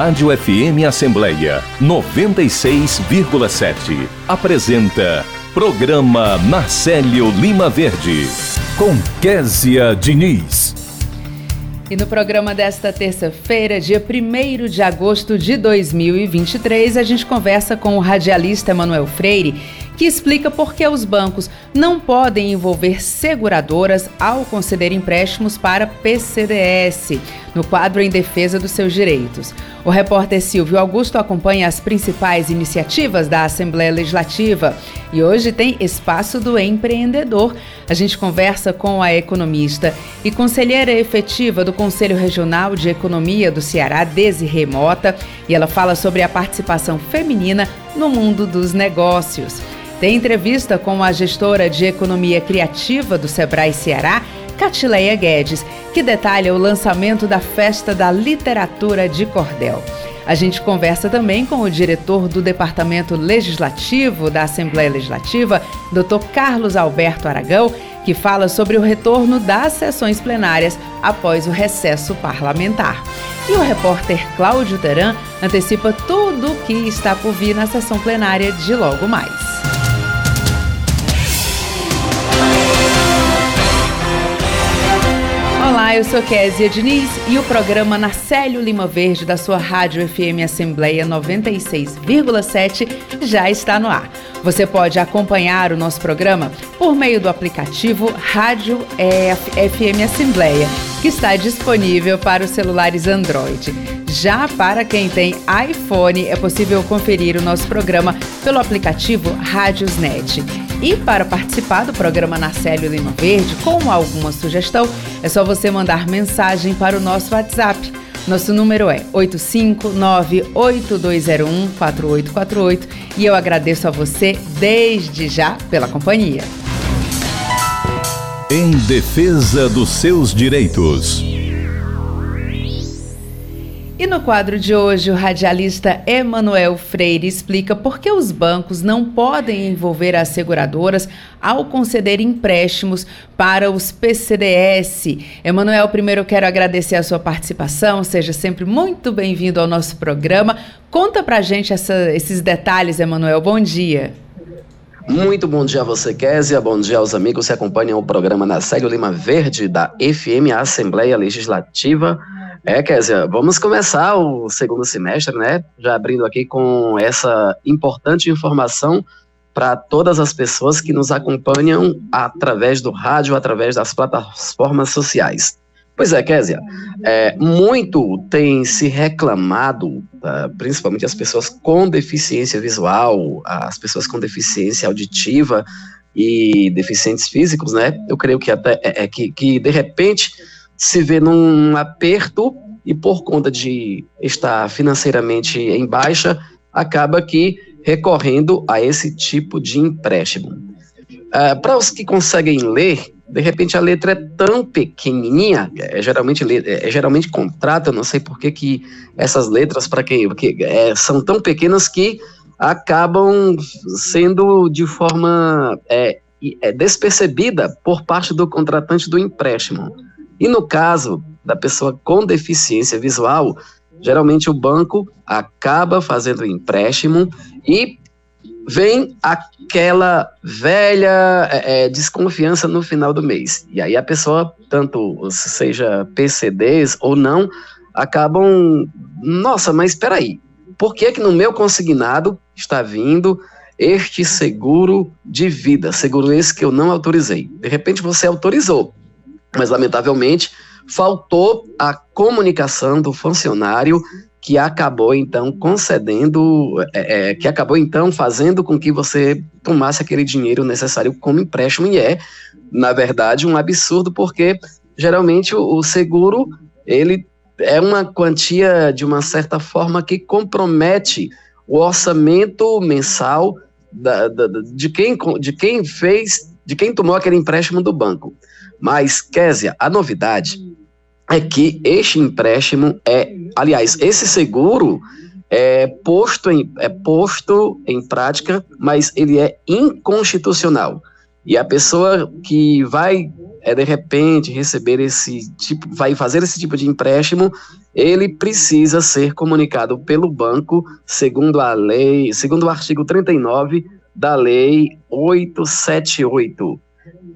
Rádio FM Assembleia 96,7 apresenta Programa Marcelo Lima Verde com Késia Diniz. E no programa desta terça-feira, dia 1 de agosto de 2023, a gente conversa com o radialista Manuel Freire que explica por que os bancos não podem envolver seguradoras ao conceder empréstimos para PCDS, no quadro em defesa dos seus direitos. O repórter Silvio Augusto acompanha as principais iniciativas da Assembleia Legislativa e hoje tem Espaço do Empreendedor. A gente conversa com a economista e conselheira efetiva do Conselho Regional de Economia do Ceará, Desi Remota, e ela fala sobre a participação feminina no mundo dos negócios. Tem entrevista com a gestora de economia criativa do Sebrae Ceará, Catileia Guedes, que detalha o lançamento da Festa da Literatura de Cordel. A gente conversa também com o diretor do Departamento Legislativo da Assembleia Legislativa, Dr. Carlos Alberto Aragão, que fala sobre o retorno das sessões plenárias após o recesso parlamentar. E o repórter Cláudio Teran antecipa tudo o que está por vir na sessão plenária de logo mais. Olá, eu sou Késia Diniz e o programa Narcélio Lima Verde da sua Rádio FM Assembleia 96,7 já está no ar. Você pode acompanhar o nosso programa por meio do aplicativo Rádio FM Assembleia, que está disponível para os celulares Android. Já para quem tem iPhone, é possível conferir o nosso programa pelo aplicativo Rádiosnet. E para participar do programa Narcélio Lima Verde, com alguma sugestão, é só você mandar mensagem para o nosso WhatsApp. Nosso número é 859-8201-4848 e eu agradeço a você desde já pela companhia. Em defesa dos seus direitos. E no quadro de hoje, o radialista Emanuel Freire explica por que os bancos não podem envolver as seguradoras ao conceder empréstimos para os PCDS. Emanuel, primeiro eu quero agradecer a sua participação, seja sempre muito bem-vindo ao nosso programa. Conta pra gente essa, esses detalhes, Emanuel. Bom dia. Muito bom dia a você, Késia. Bom dia aos amigos que acompanham o programa na Célio Lima Verde, da FM Assembleia Legislativa. É, Kézia, vamos começar o segundo semestre, né? Já abrindo aqui com essa importante informação para todas as pessoas que nos acompanham através do rádio, através das plataformas sociais. Pois é, Kézia, é, muito tem se reclamado, tá, principalmente as pessoas com deficiência visual, as pessoas com deficiência auditiva e deficientes físicos, né? Eu creio que até é, é que, que de repente se vê num aperto e por conta de estar financeiramente em baixa, acaba que recorrendo a esse tipo de empréstimo. Uh, Para os que conseguem ler, de repente a letra é tão pequenininha, é geralmente, é geralmente contrato, eu não sei por que, que essas letras, para quem, porque, é, são tão pequenas que acabam sendo de forma é, é, despercebida por parte do contratante do empréstimo. E no caso da pessoa com deficiência visual, geralmente o banco acaba fazendo o empréstimo e vem aquela velha é, é desconfiança no final do mês. E aí a pessoa, tanto seja PCDs ou não, acabam, nossa, mas espera aí, por que que no meu consignado está vindo este seguro de vida, seguro esse que eu não autorizei? De repente você autorizou, mas lamentavelmente faltou a comunicação do funcionário que acabou então concedendo, é, é, que acabou então fazendo com que você tomasse aquele dinheiro necessário como empréstimo e é, na verdade, um absurdo porque geralmente o, o seguro ele é uma quantia de uma certa forma que compromete o orçamento mensal da, da, de, quem, de quem fez, de quem tomou aquele empréstimo do banco. Mas, Késia, a novidade é que este empréstimo é, aliás, esse seguro é posto em, é posto em prática, mas ele é inconstitucional. E a pessoa que vai, é, de repente, receber esse tipo, vai fazer esse tipo de empréstimo, ele precisa ser comunicado pelo banco, segundo a lei, segundo o artigo 39 da lei 878.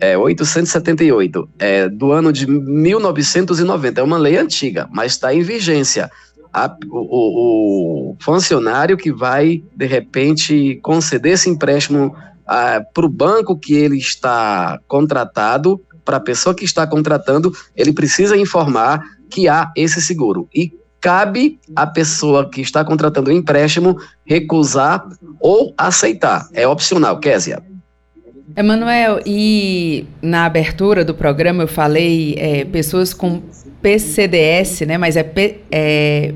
É, 878, é, do ano de 1990, é uma lei antiga, mas está em vigência. A, o, o, funcionário que vai, de repente, conceder esse empréstimo para o banco que ele está contratado, para a pessoa que está contratando, ele precisa informar que há esse seguro. E cabe à pessoa que está contratando o empréstimo recusar ou aceitar. É opcional, Késia. Emanuel, e na abertura do programa eu falei é, pessoas com PCDS, né? Mas é, P, é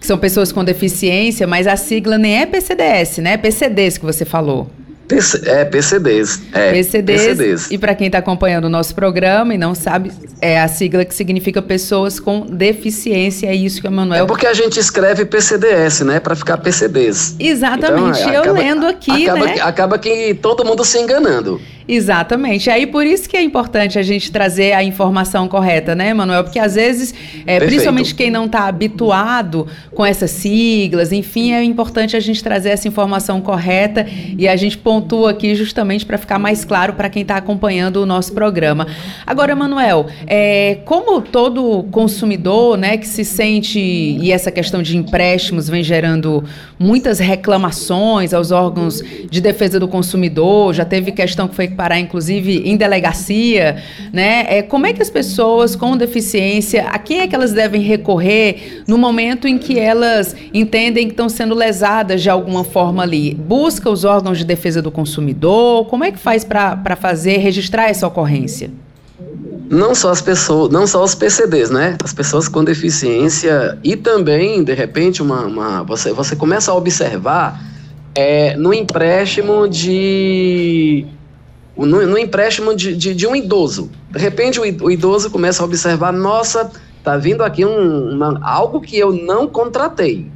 que são pessoas com deficiência, mas a sigla nem é PCDS, né? É PCDs que você falou. PC, é, PCDs. É, PCDs. PCDs. E para quem está acompanhando o nosso programa e não sabe, é a sigla que significa pessoas com deficiência. É isso que o Manuel. É porque a gente escreve PCDS, né? Para ficar PCDs. Exatamente. Então, é, eu acaba, lendo aqui. Acaba, né? que, acaba que todo mundo se enganando. Exatamente. Aí por isso que é importante a gente trazer a informação correta, né, Manuel? Porque às vezes, é, principalmente quem não está habituado com essas siglas, enfim, é importante a gente trazer essa informação correta e a gente pontua aqui justamente para ficar mais claro para quem está acompanhando o nosso programa. Agora, Manuel, é, como todo consumidor, né, que se sente e essa questão de empréstimos vem gerando muitas reclamações aos órgãos de defesa do consumidor, já teve questão que foi parar, inclusive, em delegacia, né? É, como é que as pessoas com deficiência, a quem é que elas devem recorrer no momento em que elas entendem que estão sendo lesadas de alguma forma ali? Busca os órgãos de defesa do consumidor? Como é que faz para fazer, registrar essa ocorrência? não só as pessoas, não só os PCDs, né? As pessoas com deficiência e também, de repente, uma, uma você, você começa a observar é, no empréstimo de no, no empréstimo de, de, de, um idoso. De repente, o, idoso começa a observar: nossa, tá vindo aqui um, uma, algo que eu não contratei.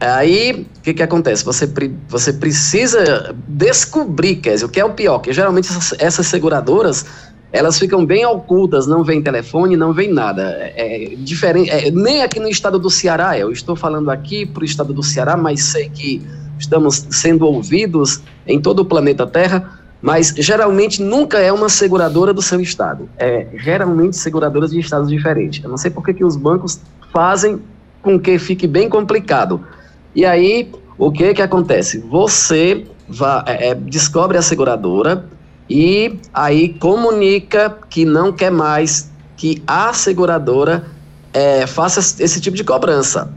Aí, o que, que acontece? Você, você precisa descobrir, Kézia, o que é o pior, que geralmente essas, essas, seguradoras, elas ficam bem ocultas, não vem telefone, não vem nada. É, é diferente, é, nem aqui no estado do Ceará, eu estou falando aqui para o estado do Ceará, mas sei que estamos sendo ouvidos em todo o planeta Terra, mas geralmente nunca é uma seguradora do seu estado. É geralmente seguradoras de estados diferentes. Eu não sei por que, que os bancos fazem com que fique bem complicado. E aí, o que que acontece? Você é, é, descobre a seguradora e aí comunica que não quer mais que a seguradora é, faça esse tipo de cobrança.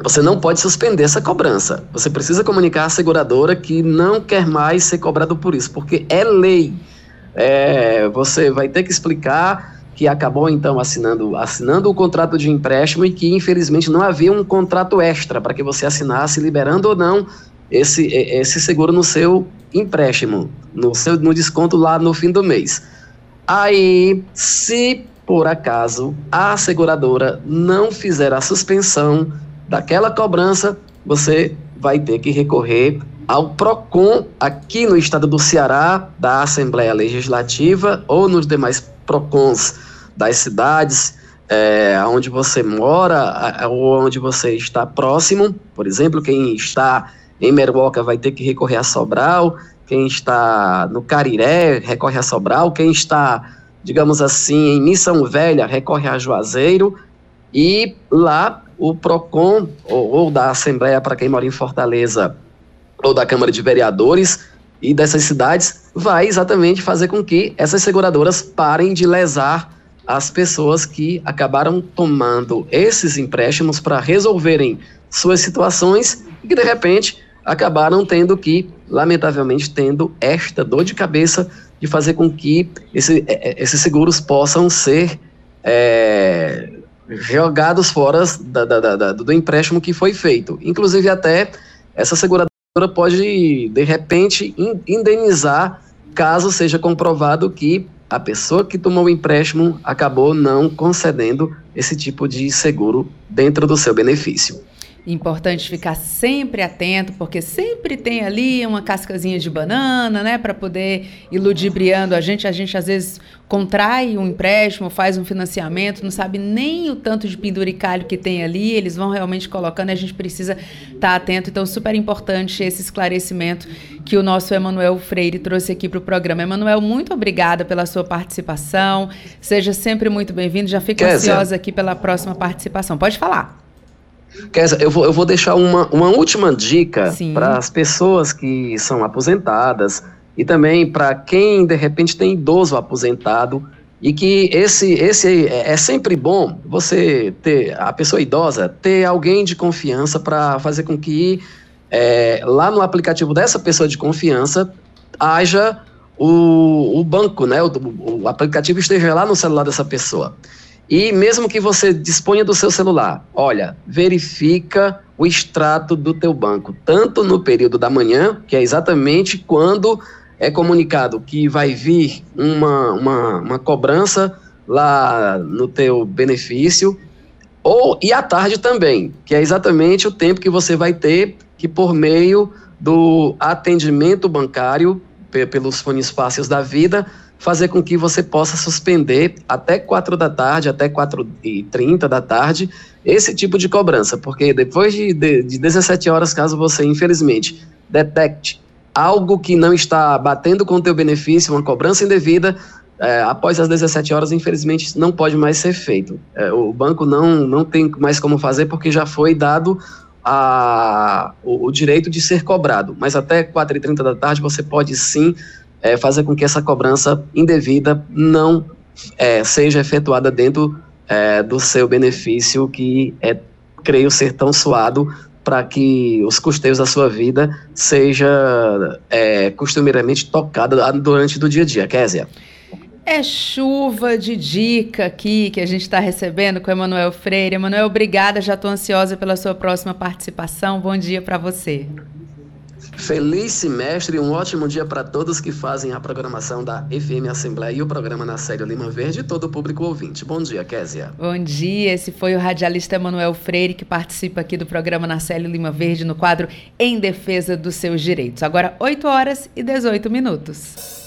Você não pode suspender essa cobrança. Você precisa comunicar à seguradora que não quer mais ser cobrado por isso, porque é lei. É, você vai ter que explicar que acabou então assinando, assinando o contrato de empréstimo e que infelizmente não havia um contrato extra para que você assinasse liberando ou não esse, esse seguro no seu empréstimo, no seu no desconto lá no fim do mês. Aí, se por acaso a seguradora não fizer a suspensão daquela cobrança, você vai ter que recorrer ao PROCON aqui no estado do Ceará, da Assembleia Legislativa, ou nos demais PROCONs das cidades é, onde você mora ou onde você está próximo. Por exemplo, quem está em Meruoca vai ter que recorrer a Sobral, quem está no Cariré recorre a Sobral, quem está, digamos assim, em Missão Velha recorre a Juazeiro, e lá o PROCON, ou, ou da Assembleia para quem mora em Fortaleza, ou da Câmara de Vereadores e dessas cidades, vai exatamente fazer com que essas seguradoras parem de lesar as pessoas que acabaram tomando esses empréstimos para resolverem suas situações e que de repente acabaram tendo que, lamentavelmente, tendo esta dor de cabeça de fazer com que esse, é, é, esses seguros possam ser é, jogados fora da, da, da, do empréstimo que foi feito. Inclusive, até essa seguradora pode, de repente, indenizar caso seja comprovado que a pessoa que tomou o empréstimo acabou não concedendo esse tipo de seguro dentro do seu benefício. Importante ficar sempre atento, porque sempre tem ali uma cascazinha de banana, né, para poder ir ludibriando a gente. A gente às vezes contrai um empréstimo, faz um financiamento, não sabe nem o tanto de penduricalho que tem ali, eles vão realmente colocando e a gente precisa estar tá atento. Então, super importante esse esclarecimento que o nosso Emanuel Freire trouxe aqui para o programa. Emanuel, muito obrigada pela sua participação. Seja sempre muito bem-vindo. Já fico Kézia. ansiosa aqui pela próxima participação. Pode falar. Kézia, eu vou, eu vou deixar uma, uma última dica para as pessoas que são aposentadas e também para quem de repente tem idoso aposentado e que esse, esse é, é sempre bom você ter a pessoa idosa ter alguém de confiança para fazer com que é, lá no aplicativo dessa pessoa de confiança haja o, o banco, né? O, o aplicativo esteja lá no celular dessa pessoa. E mesmo que você disponha do seu celular, olha, verifica o extrato do teu banco, tanto no período da manhã, que é exatamente quando é comunicado que vai vir uma, uma, uma cobrança lá no teu benefício, ou e à tarde também, que é exatamente o tempo que você vai ter que por meio do atendimento bancário pelos fones fáceis da vida, fazer com que você possa suspender até 4 da tarde, até 4 e 30 da tarde, esse tipo de cobrança, porque depois de, de, de 17 horas, caso você, infelizmente, detecte algo que não está batendo com o teu benefício, uma cobrança indevida, é, após as 17 horas, infelizmente, não pode mais ser feito. É, o banco não, não tem mais como fazer porque já foi dado a, o, o, direito de ser cobrado. Mas até 4h30 da tarde você pode sim é, fazer com que essa cobrança indevida não é, seja efetuada dentro é, do seu benefício, que é, creio ser tão suado para que os custeios da sua vida seja é, costumeiramente tocada durante do dia a dia. Késia. É chuva de dica aqui que a gente está recebendo com o Emanuel Freire. Emanuel, obrigada, já estou ansiosa pela sua próxima participação. Bom dia para você. Feliz semestre e um ótimo dia para todos que fazem a programação da FM Assembleia e o programa na série Lima Verde e todo o público ouvinte. Bom dia, Késia. Bom dia, esse foi o radialista Emanuel Freire que participa aqui do programa na série Lima Verde no quadro Em Defesa dos Seus Direitos. Agora, 8 horas e 18 minutos.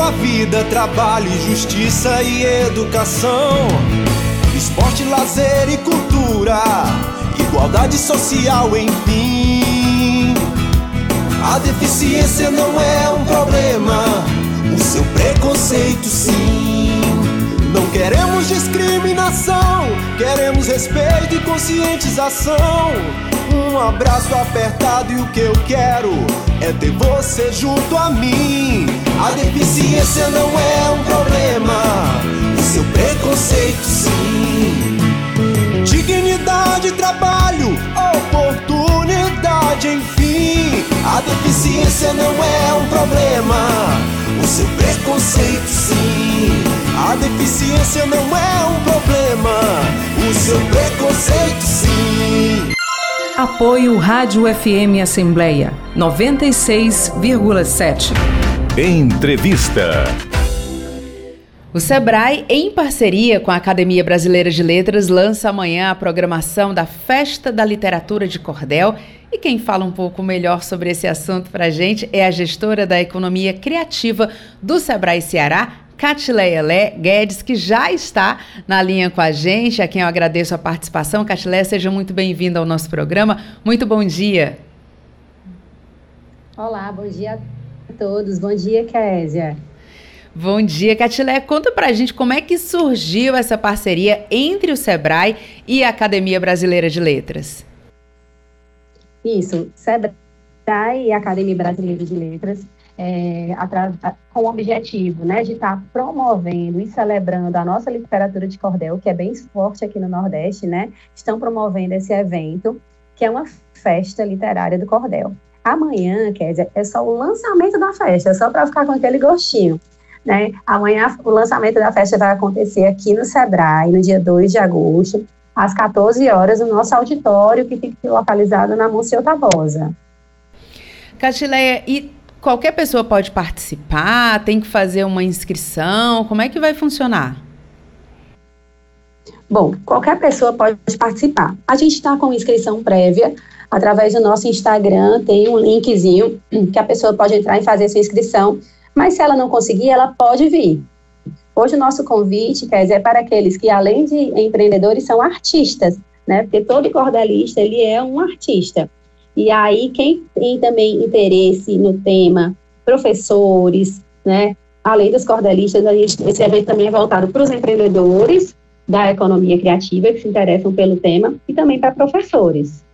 À vida, trabalho, justiça e educação. Esporte, lazer e cultura, igualdade social, enfim. A deficiência não é um problema, o seu preconceito sim. Queremos discriminação, queremos respeito e conscientização. Um abraço apertado e o que eu quero é ter você junto a mim. A deficiência não é um problema, o seu preconceito sim. Dignidade, trabalho, A deficiência não é um problema, o seu preconceito sim. A deficiência não é um problema, o seu preconceito sim. Apoio Rádio FM Assembleia 96,7. Entrevista. O Sebrae, em parceria com a Academia Brasileira de Letras, lança amanhã a programação da Festa da Literatura de Cordel. E quem fala um pouco melhor sobre esse assunto para a gente é a gestora da Economia Criativa do Sebrae Ceará, Catileia Lé Guedes, que já está na linha com a gente, a quem eu agradeço a participação. Catileia, seja muito bem-vinda ao nosso programa. Muito bom dia. Olá, bom dia a todos. Bom dia, Késia. Bom dia, Catilé. Conta pra gente como é que surgiu essa parceria entre o Sebrae e a Academia Brasileira de Letras. Isso, Sebrae e Academia Brasileira de Letras é, com o objetivo né, de estar tá promovendo e celebrando a nossa literatura de cordel, que é bem forte aqui no Nordeste, né? Estão promovendo esse evento, que é uma festa literária do cordel. Amanhã, Kézia, é só o lançamento da festa, é só para ficar com aquele gostinho. Né? Amanhã o lançamento da festa vai acontecer aqui no Sebrae, no dia 2 de agosto, às 14 horas, no nosso auditório, que fica localizado na Monsenhor Tabosa. Catileia, e qualquer pessoa pode participar? Tem que fazer uma inscrição? Como é que vai funcionar? Bom, qualquer pessoa pode participar. A gente está com inscrição prévia através do nosso Instagram, tem um linkzinho que a pessoa pode entrar e fazer sua inscrição, mas se ela não conseguir, ela pode vir. Hoje o nosso convite, dizer, é para aqueles que, além de empreendedores, são artistas, né? Porque todo cordelista, ele é um artista. E aí, quem tem também interesse no tema, professores, né? Além dos cordelistas, esse evento também é voltado para os empreendedores da economia criativa que se interessam pelo tema e também para professores.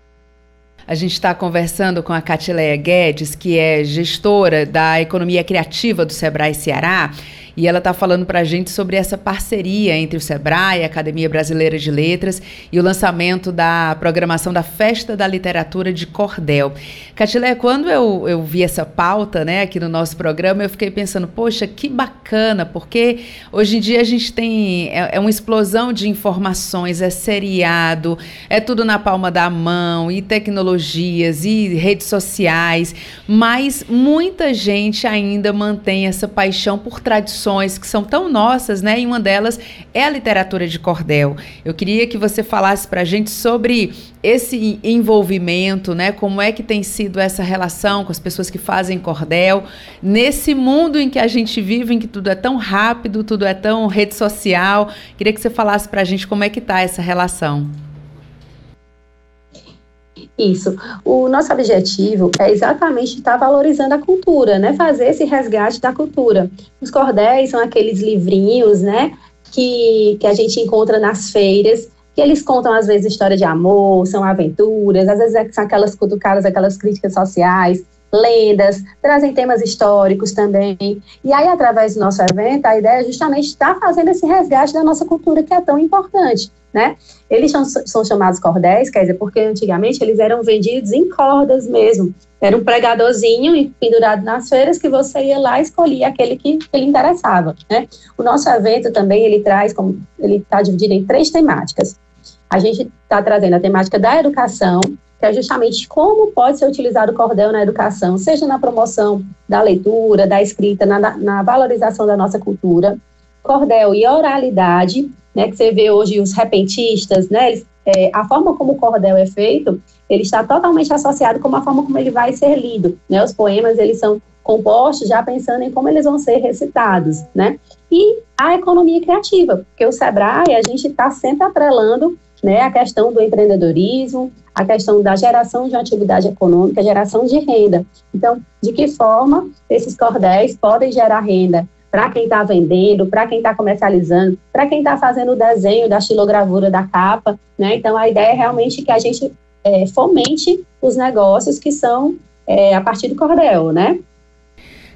A gente está conversando com a Catileia Guedes, que é gestora da economia criativa do Sebrae Ceará e ela está falando para a gente sobre essa parceria entre o SEBRAE, a Academia Brasileira de Letras, e o lançamento da programação da Festa da Literatura de Cordel. Catilé, quando eu, eu vi essa pauta né, aqui no nosso programa, eu fiquei pensando, poxa, que bacana, porque hoje em dia a gente tem é, é uma explosão de informações, é seriado, é tudo na palma da mão, e tecnologias, e redes sociais, mas muita gente ainda mantém essa paixão por tradições tradições que são tão nossas, né? E uma delas é a literatura de cordel. Eu queria que você falasse para a gente sobre esse envolvimento, né? Como é que tem sido essa relação com as pessoas que fazem cordel nesse mundo em que a gente vive, em que tudo é tão rápido, tudo é tão rede social. Queria que você falasse para a gente como é que está essa relação. Isso. O nosso objetivo é exatamente estar valorizando a cultura, né? Fazer esse resgate da cultura. Os cordéis são aqueles livrinhos, né? Que, que a gente encontra nas feiras, que eles contam, às vezes, história de amor, são aventuras, às vezes é, são aquelas cutucadas, aquelas críticas sociais, lendas, trazem temas históricos também. E aí, através do nosso evento, a ideia é justamente estar fazendo esse resgate da nossa cultura que é tão importante né? Eles são, são chamados cordéis, quer dizer, porque antigamente eles eram vendidos em cordas mesmo. Era um pregadorzinho pendurado nas feiras que você ia lá escolhia aquele que, que lhe interessava, né? O nosso evento também, ele traz, como ele está dividido em três temáticas. A gente está trazendo a temática da educação, que é justamente como pode ser utilizado o cordel na educação, seja na promoção da leitura, da escrita, na, na valorização da nossa cultura. Cordel e oralidade, né, que você vê hoje os repentistas, né, eles, é, a forma como o cordel é feito, ele está totalmente associado com a forma como ele vai ser lido, né, os poemas, eles são compostos já pensando em como eles vão ser recitados, né, e a economia criativa, porque o Sebrae, a gente está sempre atrelando, né, a questão do empreendedorismo, a questão da geração de atividade econômica, geração de renda. Então, de que forma esses cordéis podem gerar renda? Para quem está vendendo, para quem está comercializando, para quem está fazendo o desenho da estilogravura da capa, né? Então a ideia é realmente que a gente é, fomente os negócios que são é, a partir do cordel, né?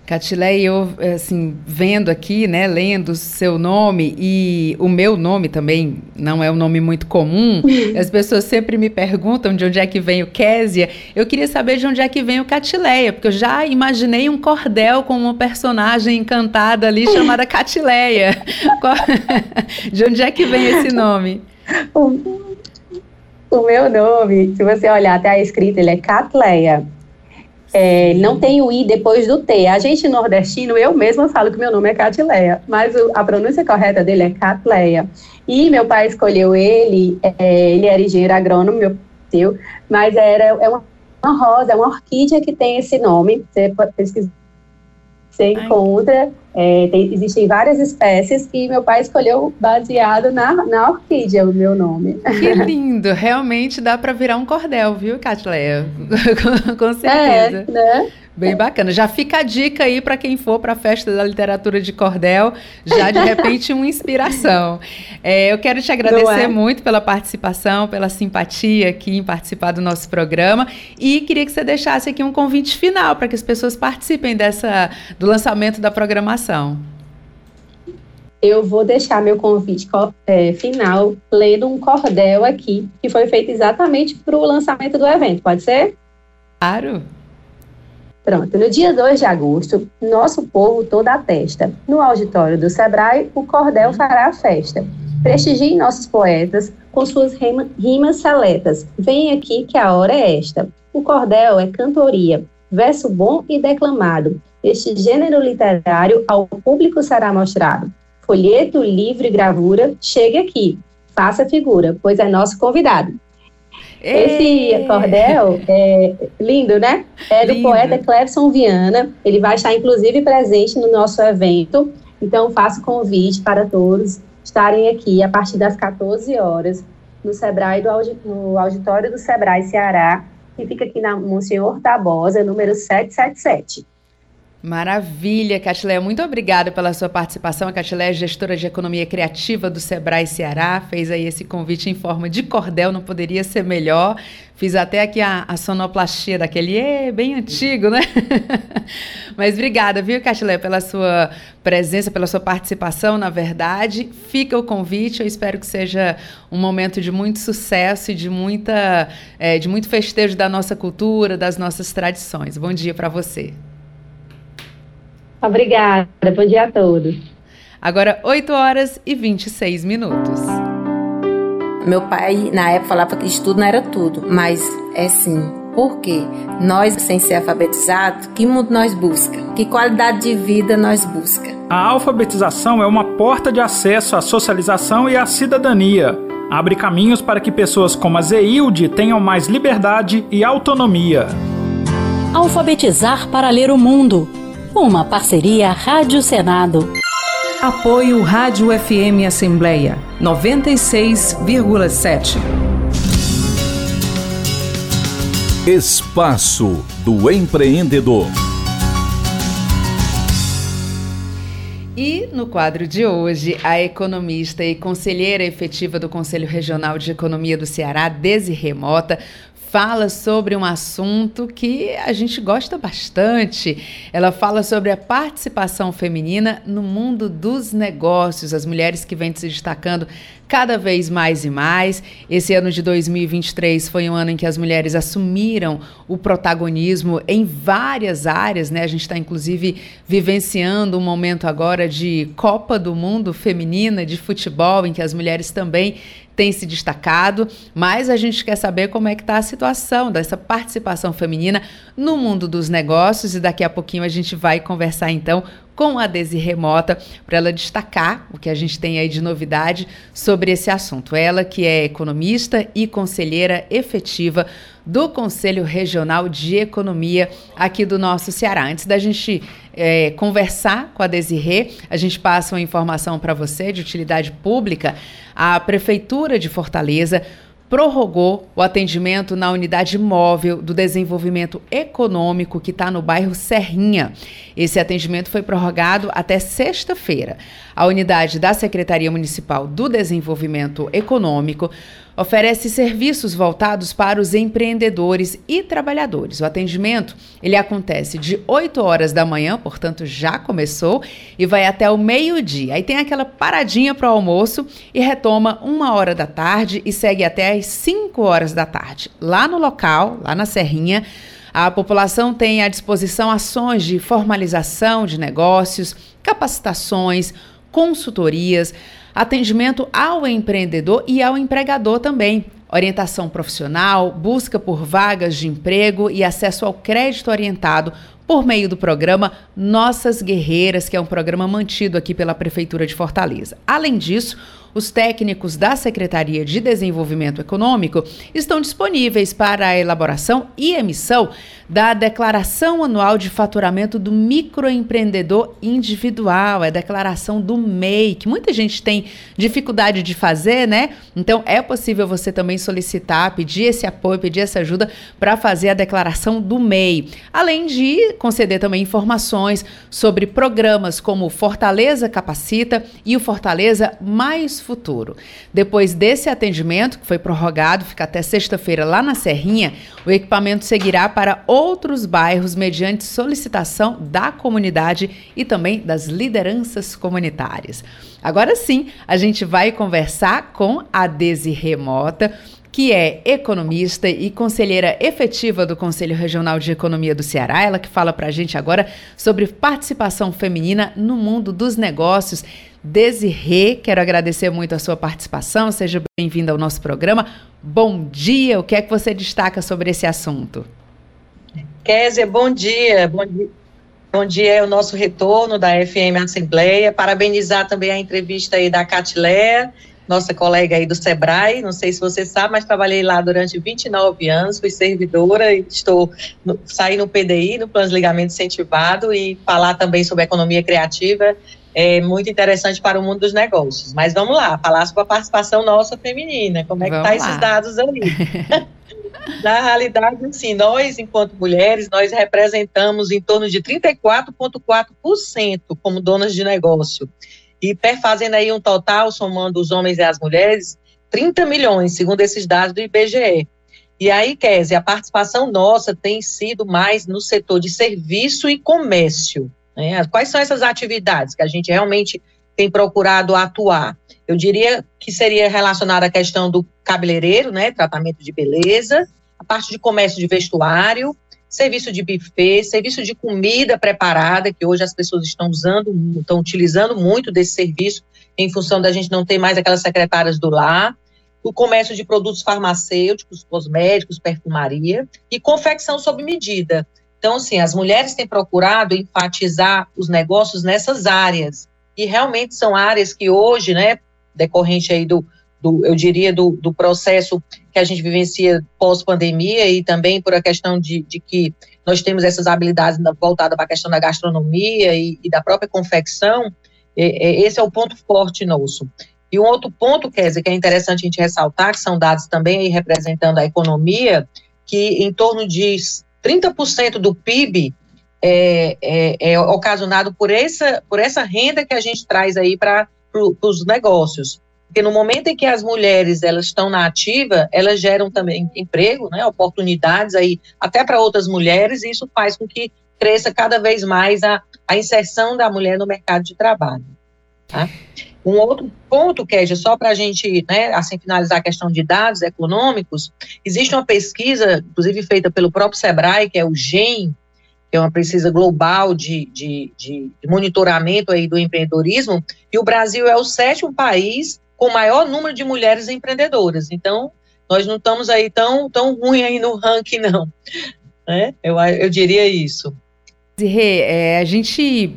Catilé, eu, assim, vendo aqui, né, lendo o seu nome e o meu nome também não é um nome muito comum, as pessoas sempre me perguntam de onde é que vem o Késia. Eu queria saber de onde é que vem o Catileia, porque eu já imaginei um cordel com uma personagem encantada ali chamada Catileia. de onde é que vem esse nome? O, o meu nome, se você olhar até a escrita, ele é Catleia. É, não tem o I depois do T. A gente nordestino, eu mesma falo que meu nome é Catileia, mas a pronúncia correta dele é Catleia. E meu pai escolheu ele, é, ele era engenheiro agrônomo, meu tio, mas era, é uma, uma rosa, é uma orquídea que tem esse nome. Você pode pesquisar você encontra, é, tem, existem várias espécies que meu pai escolheu baseado na, na orquídea, o meu nome. Que lindo! Realmente dá para virar um cordel, viu, Catleia? Com certeza. É, né? Bem bacana. Já fica a dica aí para quem for para a festa da literatura de cordel, já de repente uma inspiração. É, eu quero te agradecer é? muito pela participação, pela simpatia aqui em participar do nosso programa e queria que você deixasse aqui um convite final para que as pessoas participem dessa do lançamento da programação. Eu vou deixar meu convite é, final lendo um cordel aqui que foi feito exatamente para o lançamento do evento. Pode ser? Claro. Pronto, no dia 2 de agosto, nosso povo toda a testa. No auditório do Sebrae, o Cordel fará a festa. Prestigie nossos poetas com suas rima, rimas seletas. Vem aqui que a hora é esta. O cordel é cantoria, verso bom e declamado. Este gênero literário ao público será mostrado. Folheto, livro e gravura, chegue aqui, faça figura, pois é nosso convidado. Esse cordel é lindo, né? É do lindo. poeta Clebson Viana. Ele vai estar, inclusive, presente no nosso evento. Então, faço convite para todos estarem aqui a partir das 14 horas no Sebrae, do, no auditório do Sebrae Ceará, que fica aqui na Monsenhor Tabosa, número 777. Maravilha, Catilé. Muito obrigada pela sua participação. A Catilé é gestora de economia criativa do Sebrae Ceará. Fez aí esse convite em forma de cordel, não poderia ser melhor. Fiz até aqui a, a sonoplastia daquele é bem antigo, né? Mas obrigada, viu, Catilé, pela sua presença, pela sua participação, na verdade. Fica o convite, eu espero que seja um momento de muito sucesso e de, muita, é, de muito festejo da nossa cultura, das nossas tradições. Bom dia para você. Obrigada, bom dia a todos. Agora, 8 horas e 26 minutos. Meu pai, na época, falava que estudo não era tudo, mas é sim. Por quê? Nós, sem ser alfabetizados, que mundo nós busca? Que qualidade de vida nós busca? A alfabetização é uma porta de acesso à socialização e à cidadania. Abre caminhos para que pessoas como a Zeilde tenham mais liberdade e autonomia. Alfabetizar para ler o mundo uma parceria Rádio Senado. Apoio Rádio FM Assembleia 96,7. Espaço do Empreendedor. E no quadro de hoje, a economista e conselheira efetiva do Conselho Regional de Economia do Ceará, Desi Remota, fala sobre um assunto que a gente gosta bastante. Ela fala sobre a participação feminina no mundo dos negócios, as mulheres que vêm se destacando cada vez mais e mais. Esse ano de 2023 foi um ano em que as mulheres assumiram o protagonismo em várias áreas, né? A gente está inclusive vivenciando um momento agora de Copa do Mundo feminina de futebol, em que as mulheres também tem se destacado, mas a gente quer saber como é que está a situação dessa participação feminina no mundo dos negócios e daqui a pouquinho a gente vai conversar então com a Desi Remota para ela destacar o que a gente tem aí de novidade sobre esse assunto. Ela que é economista e conselheira efetiva do Conselho Regional de Economia aqui do nosso Ceará. Antes da gente é, conversar com a Desirê, a gente passa uma informação para você de utilidade pública. A Prefeitura de Fortaleza prorrogou o atendimento na unidade móvel do desenvolvimento econômico que está no bairro Serrinha. Esse atendimento foi prorrogado até sexta-feira. A unidade da Secretaria Municipal do Desenvolvimento Econômico oferece serviços voltados para os empreendedores e trabalhadores. O atendimento ele acontece de 8 horas da manhã, portanto já começou, e vai até o meio-dia. Aí tem aquela paradinha para o almoço e retoma uma hora da tarde e segue até às 5 horas da tarde. Lá no local, lá na Serrinha, a população tem à disposição ações de formalização de negócios, capacitações, consultorias, atendimento ao empreendedor e ao empregador também, orientação profissional, busca por vagas de emprego e acesso ao crédito orientado por meio do programa Nossas Guerreiras, que é um programa mantido aqui pela Prefeitura de Fortaleza. Além disso, os técnicos da Secretaria de Desenvolvimento Econômico estão disponíveis para a elaboração e emissão da Declaração Anual de Faturamento do Microempreendedor Individual, é a declaração do MEI, que muita gente tem dificuldade de fazer, né? Então é possível você também solicitar, pedir esse apoio, pedir essa ajuda para fazer a declaração do MEI. Além de conceder também informações sobre programas como Fortaleza Capacita e o Fortaleza Mais futuro. Depois desse atendimento, que foi prorrogado, fica até sexta-feira lá na Serrinha, o equipamento seguirá para outros bairros mediante solicitação da comunidade e também das lideranças comunitárias. Agora sim, a gente vai conversar com a Desi Remota que é economista e conselheira efetiva do Conselho Regional de Economia do Ceará. Ela que fala para a gente agora sobre participação feminina no mundo dos negócios. Desirê, quero agradecer muito a sua participação. Seja bem-vinda ao nosso programa. Bom dia. O que é que você destaca sobre esse assunto? Kézia, bom dia. Bom dia. Bom dia, é o nosso retorno da FM Assembleia. Parabenizar também a entrevista aí da Catileia, nossa colega aí do Sebrae. Não sei se você sabe, mas trabalhei lá durante 29 anos, fui servidora e estou no, saí no PDI, no Plano de Ligamento Incentivado, e falar também sobre economia criativa é muito interessante para o mundo dos negócios. Mas vamos lá, falar sobre a participação nossa feminina. Como é que está esses dados ali? Na realidade, assim, nós, enquanto mulheres, nós representamos em torno de 34,4% como donas de negócio. E fazendo aí um total, somando os homens e as mulheres, 30 milhões, segundo esses dados do IBGE. E aí, Kézia, a participação nossa tem sido mais no setor de serviço e comércio. Né? Quais são essas atividades que a gente realmente tem procurado atuar? Eu diria que seria relacionada à questão do cabeleireiro, né, tratamento de beleza, a parte de comércio de vestuário, serviço de buffet, serviço de comida preparada, que hoje as pessoas estão usando, estão utilizando muito desse serviço, em função da gente não ter mais aquelas secretárias do lar, o comércio de produtos farmacêuticos, cosméticos, perfumaria e confecção sob medida. Então, assim, as mulheres têm procurado enfatizar os negócios nessas áreas, e realmente são áreas que hoje, né, decorrente aí do, do eu diria, do, do processo que a gente vivencia pós-pandemia e também por a questão de, de que nós temos essas habilidades voltadas para a questão da gastronomia e, e da própria confecção, é, é, esse é o ponto forte nosso. E um outro ponto, Kézia, que é interessante a gente ressaltar, que são dados também representando a economia, que em torno de 30% do PIB é, é, é, ocasionado por essa, por essa renda que a gente traz aí para pro, os negócios. Porque no momento em que as mulheres elas estão na ativa, elas geram também emprego, né, oportunidades aí até para outras mulheres, e isso faz com que cresça cada vez mais a, a inserção da mulher no mercado de trabalho. Tá? Um outro ponto, Kédia, só para a gente, né, assim, finalizar a questão de dados econômicos, existe uma pesquisa, inclusive feita pelo próprio SEBRAE, que é o GEM, que é uma pesquisa global de, de, de, monitoramento aí do empreendedorismo, e o Brasil é o sétimo país com maior número de mulheres empreendedoras. Então, nós não estamos aí tão, tão ruim aí no ranking, não. Né? Eu, eu diria isso. Zirê, é, a gente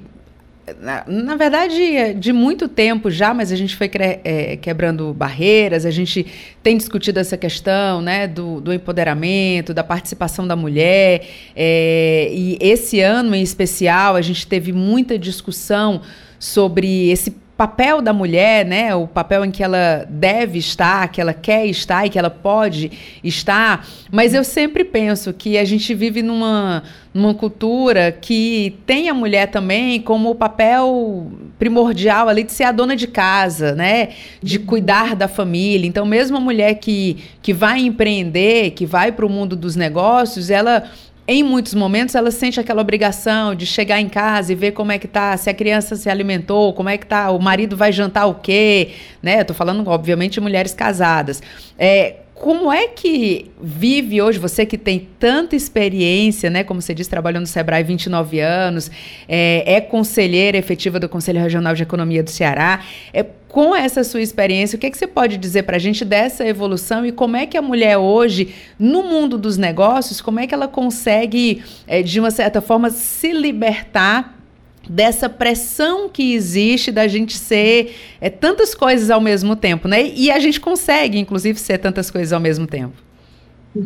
na, na, verdade, de muito tempo já, mas a gente foi é, quebrando barreiras, a gente tem discutido essa questão né, do, do empoderamento, da participação da mulher. É, e esse ano em especial, a gente teve muita discussão sobre esse papel da mulher, né, o papel em que ela deve estar, que ela quer estar e que ela pode estar, mas eu sempre penso que a gente vive numa, numa cultura que tem a mulher também como o papel primordial ali de ser a dona de casa, né, de cuidar da família. Então, mesmo a mulher que, que vai empreender, que vai para o mundo dos negócios, ela em muitos momentos ela sente aquela obrigação de chegar em casa e ver como é que tá, se a criança se alimentou, como é que tá, o marido vai jantar o quê, né? Eu tô falando, obviamente, de mulheres casadas. É, como é que vive hoje, você que tem tanta experiência, né? Como você disse, trabalhando no Sebrae 29 anos, é, é conselheira efetiva do Conselho Regional de Economia do Ceará. É, com essa sua experiência, o que, é que você pode dizer para a gente dessa evolução e como é que a mulher hoje, no mundo dos negócios, como é que ela consegue, é, de uma certa forma, se libertar dessa pressão que existe da gente ser é, tantas coisas ao mesmo tempo, né? E a gente consegue, inclusive, ser tantas coisas ao mesmo tempo.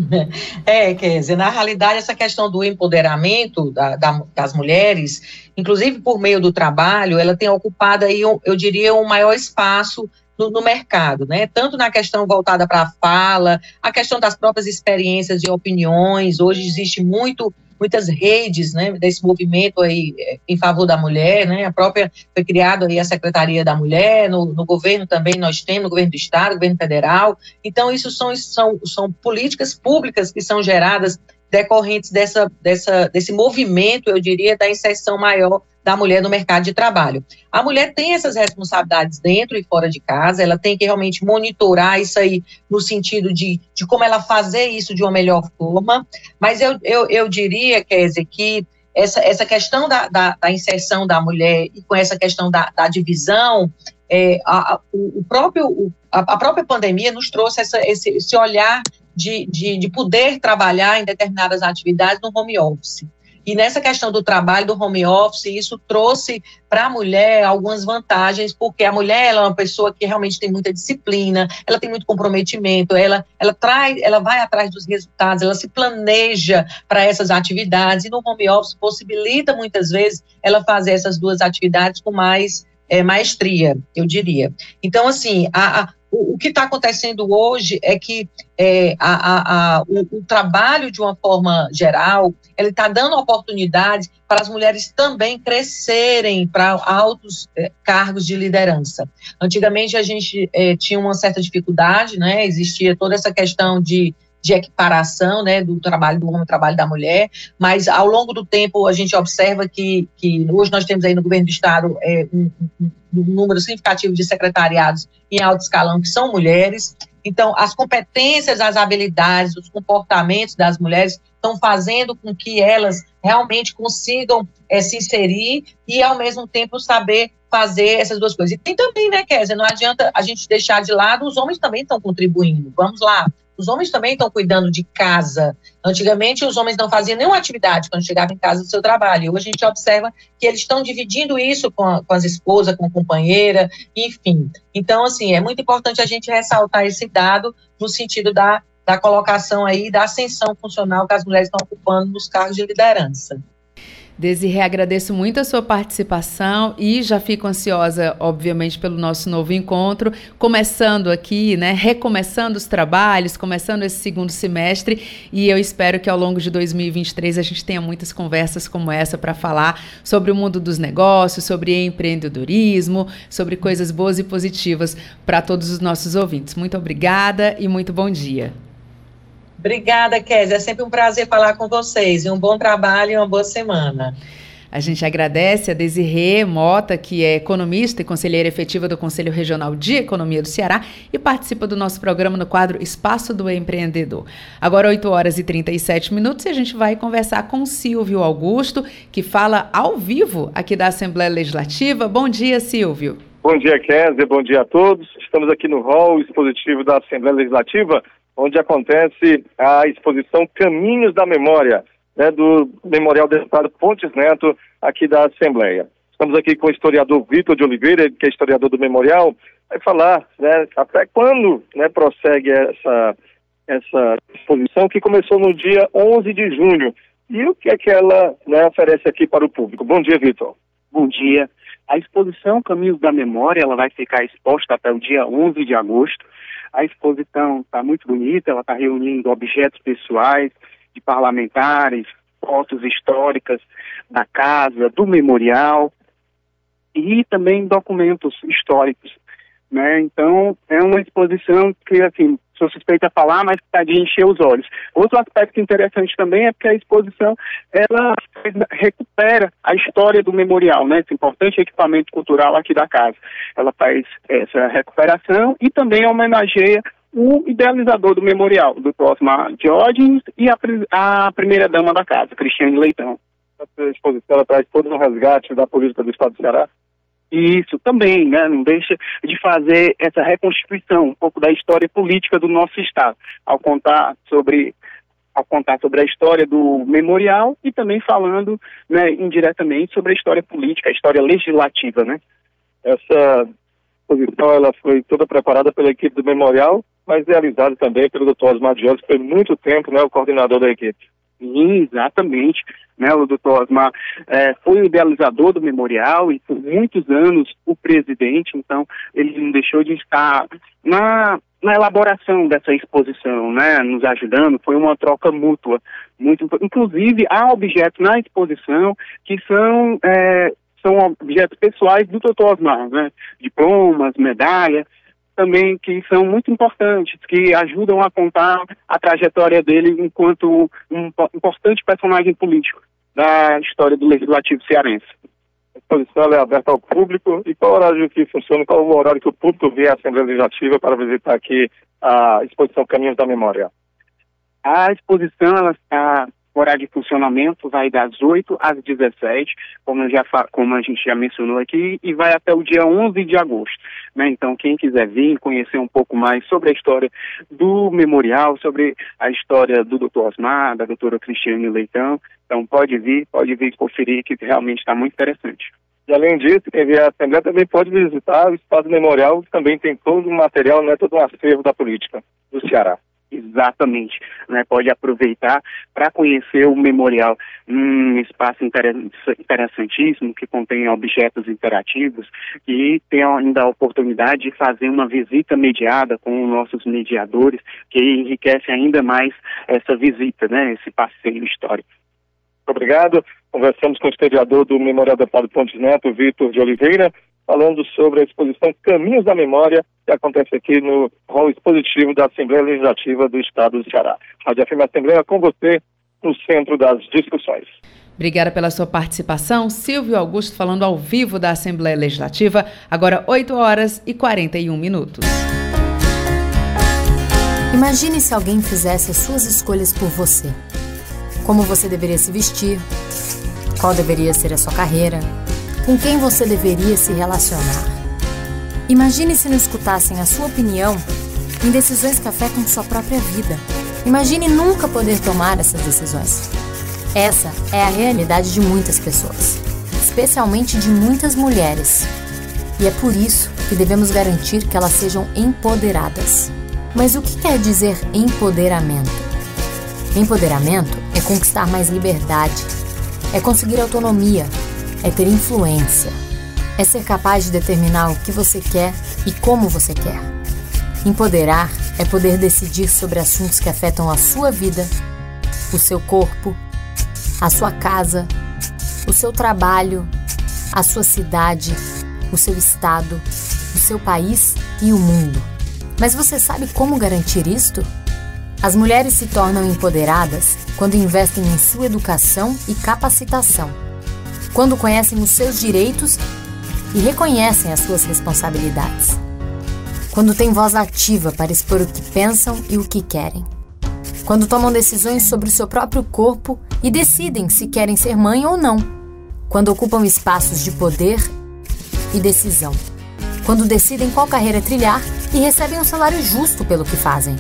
É, quer dizer, na realidade, essa questão do empoderamento da, da, das mulheres, inclusive por meio do trabalho, ela tem ocupado aí, eu, diria, um maior espaço no, no, mercado, né? Tanto na questão voltada para a fala, a questão das próprias experiências e opiniões. Hoje existe muito muitas redes, né, desse movimento aí eh, em favor da mulher, né, a própria, foi criada aí a Secretaria da Mulher, no, no governo também nós temos, no governo do Estado, governo federal, então isso são, são, são políticas públicas que são geradas decorrentes dessa, dessa, desse movimento, eu diria, da inserção maior da mulher no mercado de trabalho. A mulher tem essas responsabilidades dentro e fora de casa, ela tem que realmente monitorar isso aí no sentido de, de como ela fazer isso de uma melhor forma, mas eu, eu, eu diria, Kézia, que essa, essa questão da, da, da, inserção da mulher e com essa questão da, da divisão, é, a, a, o próprio, a, a, própria pandemia nos trouxe essa, esse, esse olhar de, de, de poder trabalhar em determinadas atividades no home office. E nessa questão do trabalho do home office, isso trouxe para a mulher algumas vantagens, porque a mulher ela é uma pessoa que realmente tem muita disciplina, ela tem muito comprometimento, ela, ela traz, ela vai atrás dos resultados, ela se planeja para essas atividades, e no home office possibilita muitas vezes ela fazer essas duas atividades com mais é, maestria, eu diria. Então, assim, a, a o, que está acontecendo hoje é que é, a, a, a, o, o, trabalho, de uma forma geral, ele está dando oportunidade para as mulheres também crescerem para altos é, cargos de liderança. Antigamente, a gente é, tinha uma certa dificuldade, né? existia toda essa questão de de equiparação né, do trabalho do homem trabalho da mulher, mas ao longo do tempo a gente observa que, que hoje nós temos aí no governo do estado é, um, um, um número significativo de secretariados em alto escalão que são mulheres, então, as competências, as habilidades, os comportamentos das mulheres estão fazendo com que elas realmente consigam é, se inserir e, ao mesmo tempo, saber fazer essas duas coisas. E tem também, né, Kézia, não adianta a gente deixar de lado, os homens também estão contribuindo. Vamos lá, os homens também estão cuidando de casa. Antigamente, os homens não faziam nenhuma atividade quando chegavam em casa do seu trabalho. Hoje a gente observa que eles estão dividindo isso com, a, com as esposas, com a companheira, enfim. Então, assim, é muito importante a gente ressaltar esse dado no sentido da, da colocação aí, da ascensão funcional que as mulheres estão ocupando nos cargos de liderança. Desirê, agradeço muito a sua participação e já fico ansiosa, obviamente, pelo nosso novo encontro, começando aqui, né, recomeçando os trabalhos, começando esse segundo semestre e eu espero que ao longo de 2023 a gente tenha muitas conversas como essa para falar sobre o mundo dos negócios, sobre empreendedorismo, sobre coisas boas e positivas para todos os nossos ouvintes. Muito obrigada e muito bom dia. Obrigada, Kézia. É sempre um prazer falar com vocês. E um bom trabalho e uma boa semana. A gente agradece a Desirê Mota, que é economista e conselheira efetiva do Conselho Regional de Economia do Ceará e participa do nosso programa no quadro Espaço do Empreendedor. Agora, 8 horas e 37 minutos, e a gente vai conversar com Silvio Augusto, que fala ao vivo aqui da Assembleia Legislativa. Bom dia, Silvio. Bom dia, Kézia. Bom dia a todos. Estamos aqui no hall expositivo da Assembleia Legislativa onde acontece a exposição Caminhos da Memória, né, do Memorial Deputado Pontes Neto, aqui da Assembleia. Estamos aqui com o historiador Vitor de Oliveira, que é historiador do Memorial, vai falar né, até quando né, prossegue essa, essa exposição, que começou no dia 11 de junho. E o que é que ela né, oferece aqui para o público? Bom dia, Vitor. Bom dia. A exposição Caminhos da Memória ela vai ficar exposta até o dia 11 de agosto a exposição está muito bonita, ela está reunindo objetos pessoais de parlamentares, fotos históricas da casa, do memorial e também documentos históricos. Né? Então, é uma exposição que, assim, sou suspeita a falar, mas está de encher os olhos. Outro aspecto interessante também é que a exposição ela recupera a história do memorial, né? Esse importante equipamento cultural aqui da casa. Ela faz essa recuperação e também homenageia o idealizador do memorial, do Osmar Diógenes e a, a primeira-dama da casa, Cristiane Leitão. Essa exposição traz todo um resgate da política do Estado do Ceará isso também, né? Não deixa de fazer essa reconstituição um pouco da história política do nosso estado, ao contar sobre ao contar sobre a história do memorial e também falando, né, indiretamente sobre a história política, a história legislativa, né? Essa exposição ela foi toda preparada pela equipe do memorial, mas realizada também pelo Dr. Osmar Dias, que foi muito tempo, né, o coordenador da equipe. Sim, exatamente. Né, o doutor Osmar é, foi o idealizador do memorial e por muitos anos o presidente, então ele não deixou de estar na, na elaboração dessa exposição, né, nos ajudando, foi uma troca mútua. Muito, inclusive, há objetos na exposição que são, é, são objetos pessoais do doutor Osmar, né, diplomas, medalhas, também que são muito importantes, que ajudam a contar a trajetória dele enquanto um importante personagem político da história do legislativo cearense. A exposição é aberta ao público e qual horário que funciona, qual o horário que o público vê a Assembleia Legislativa para visitar aqui a exposição Caminhos da Memória? A exposição ela está O horário de funcionamento vai das 8 às 17, como, já, como a gente já mencionou aqui, e vai até o dia 11 de agosto. Né? Então, quem quiser vir conhecer um pouco mais sobre a história do memorial, sobre a história do Dr. Osmar, da doutora Cristiane Leitão, então pode vir, pode vir conferir que realmente está muito interessante. E além disso, quem vier à Assembleia também pode visitar o Espaço Memorial, que também tem todo o material, né, todo o acervo da política do Ceará. Exatamente, né? Pode aproveitar para conhecer o memorial, um espaço interessantíssimo que contém objetos interativos e tem ainda a oportunidade de fazer uma visita mediada com nossos mediadores, que enriquece ainda mais essa visita, né? Esse passeio histórico. Obrigado. Conversamos com o historiador do Memorial do Padre Pontes Neto, Vitor de Oliveira, falando sobre a exposição Caminhos da Memória, que acontece aqui no hall expositivo da Assembleia Legislativa do Estado do Ceará. Rádio FM Assembleia com você no centro das discussões. Obrigada pela sua participação. Silvio Augusto falando ao vivo da Assembleia Legislativa, agora 8 horas e 41 minutos. Imagine se alguém fizesse as suas escolhas por você. Como você deveria se vestir, qual deveria ser a sua carreira, com quem você deveria se relacionar. Imagine se não escutassem a sua opinião em decisões que afetam sua própria vida. Imagine nunca poder tomar essas decisões. Essa é a realidade de muitas pessoas, especialmente de muitas mulheres. E é por isso que devemos garantir que elas sejam empoderadas. Mas o que quer dizer empoderamento? Empoderamento é conquistar mais liberdade, é conseguir autonomia, é ter influência, é ser capaz de determinar o que você quer e como você quer. Empoderar é poder decidir sobre assuntos que afetam a sua vida, o seu corpo, a sua casa, o seu trabalho, a sua cidade, o seu estado, o seu país e o mundo. Mas você sabe como garantir isto? As mulheres se tornam empoderadas quando investem em sua educação e capacitação quando conhecem os seus direitos e reconhecem as suas responsabilidades. Quando têm voz ativa para expor o que pensam e o que querem. Quando tomam decisões sobre o seu próprio corpo e decidem se querem ser mãe ou não. Quando ocupam espaços de poder e decisão. Quando decidem qual carreira trilhar e recebem um salário justo pelo que fazem.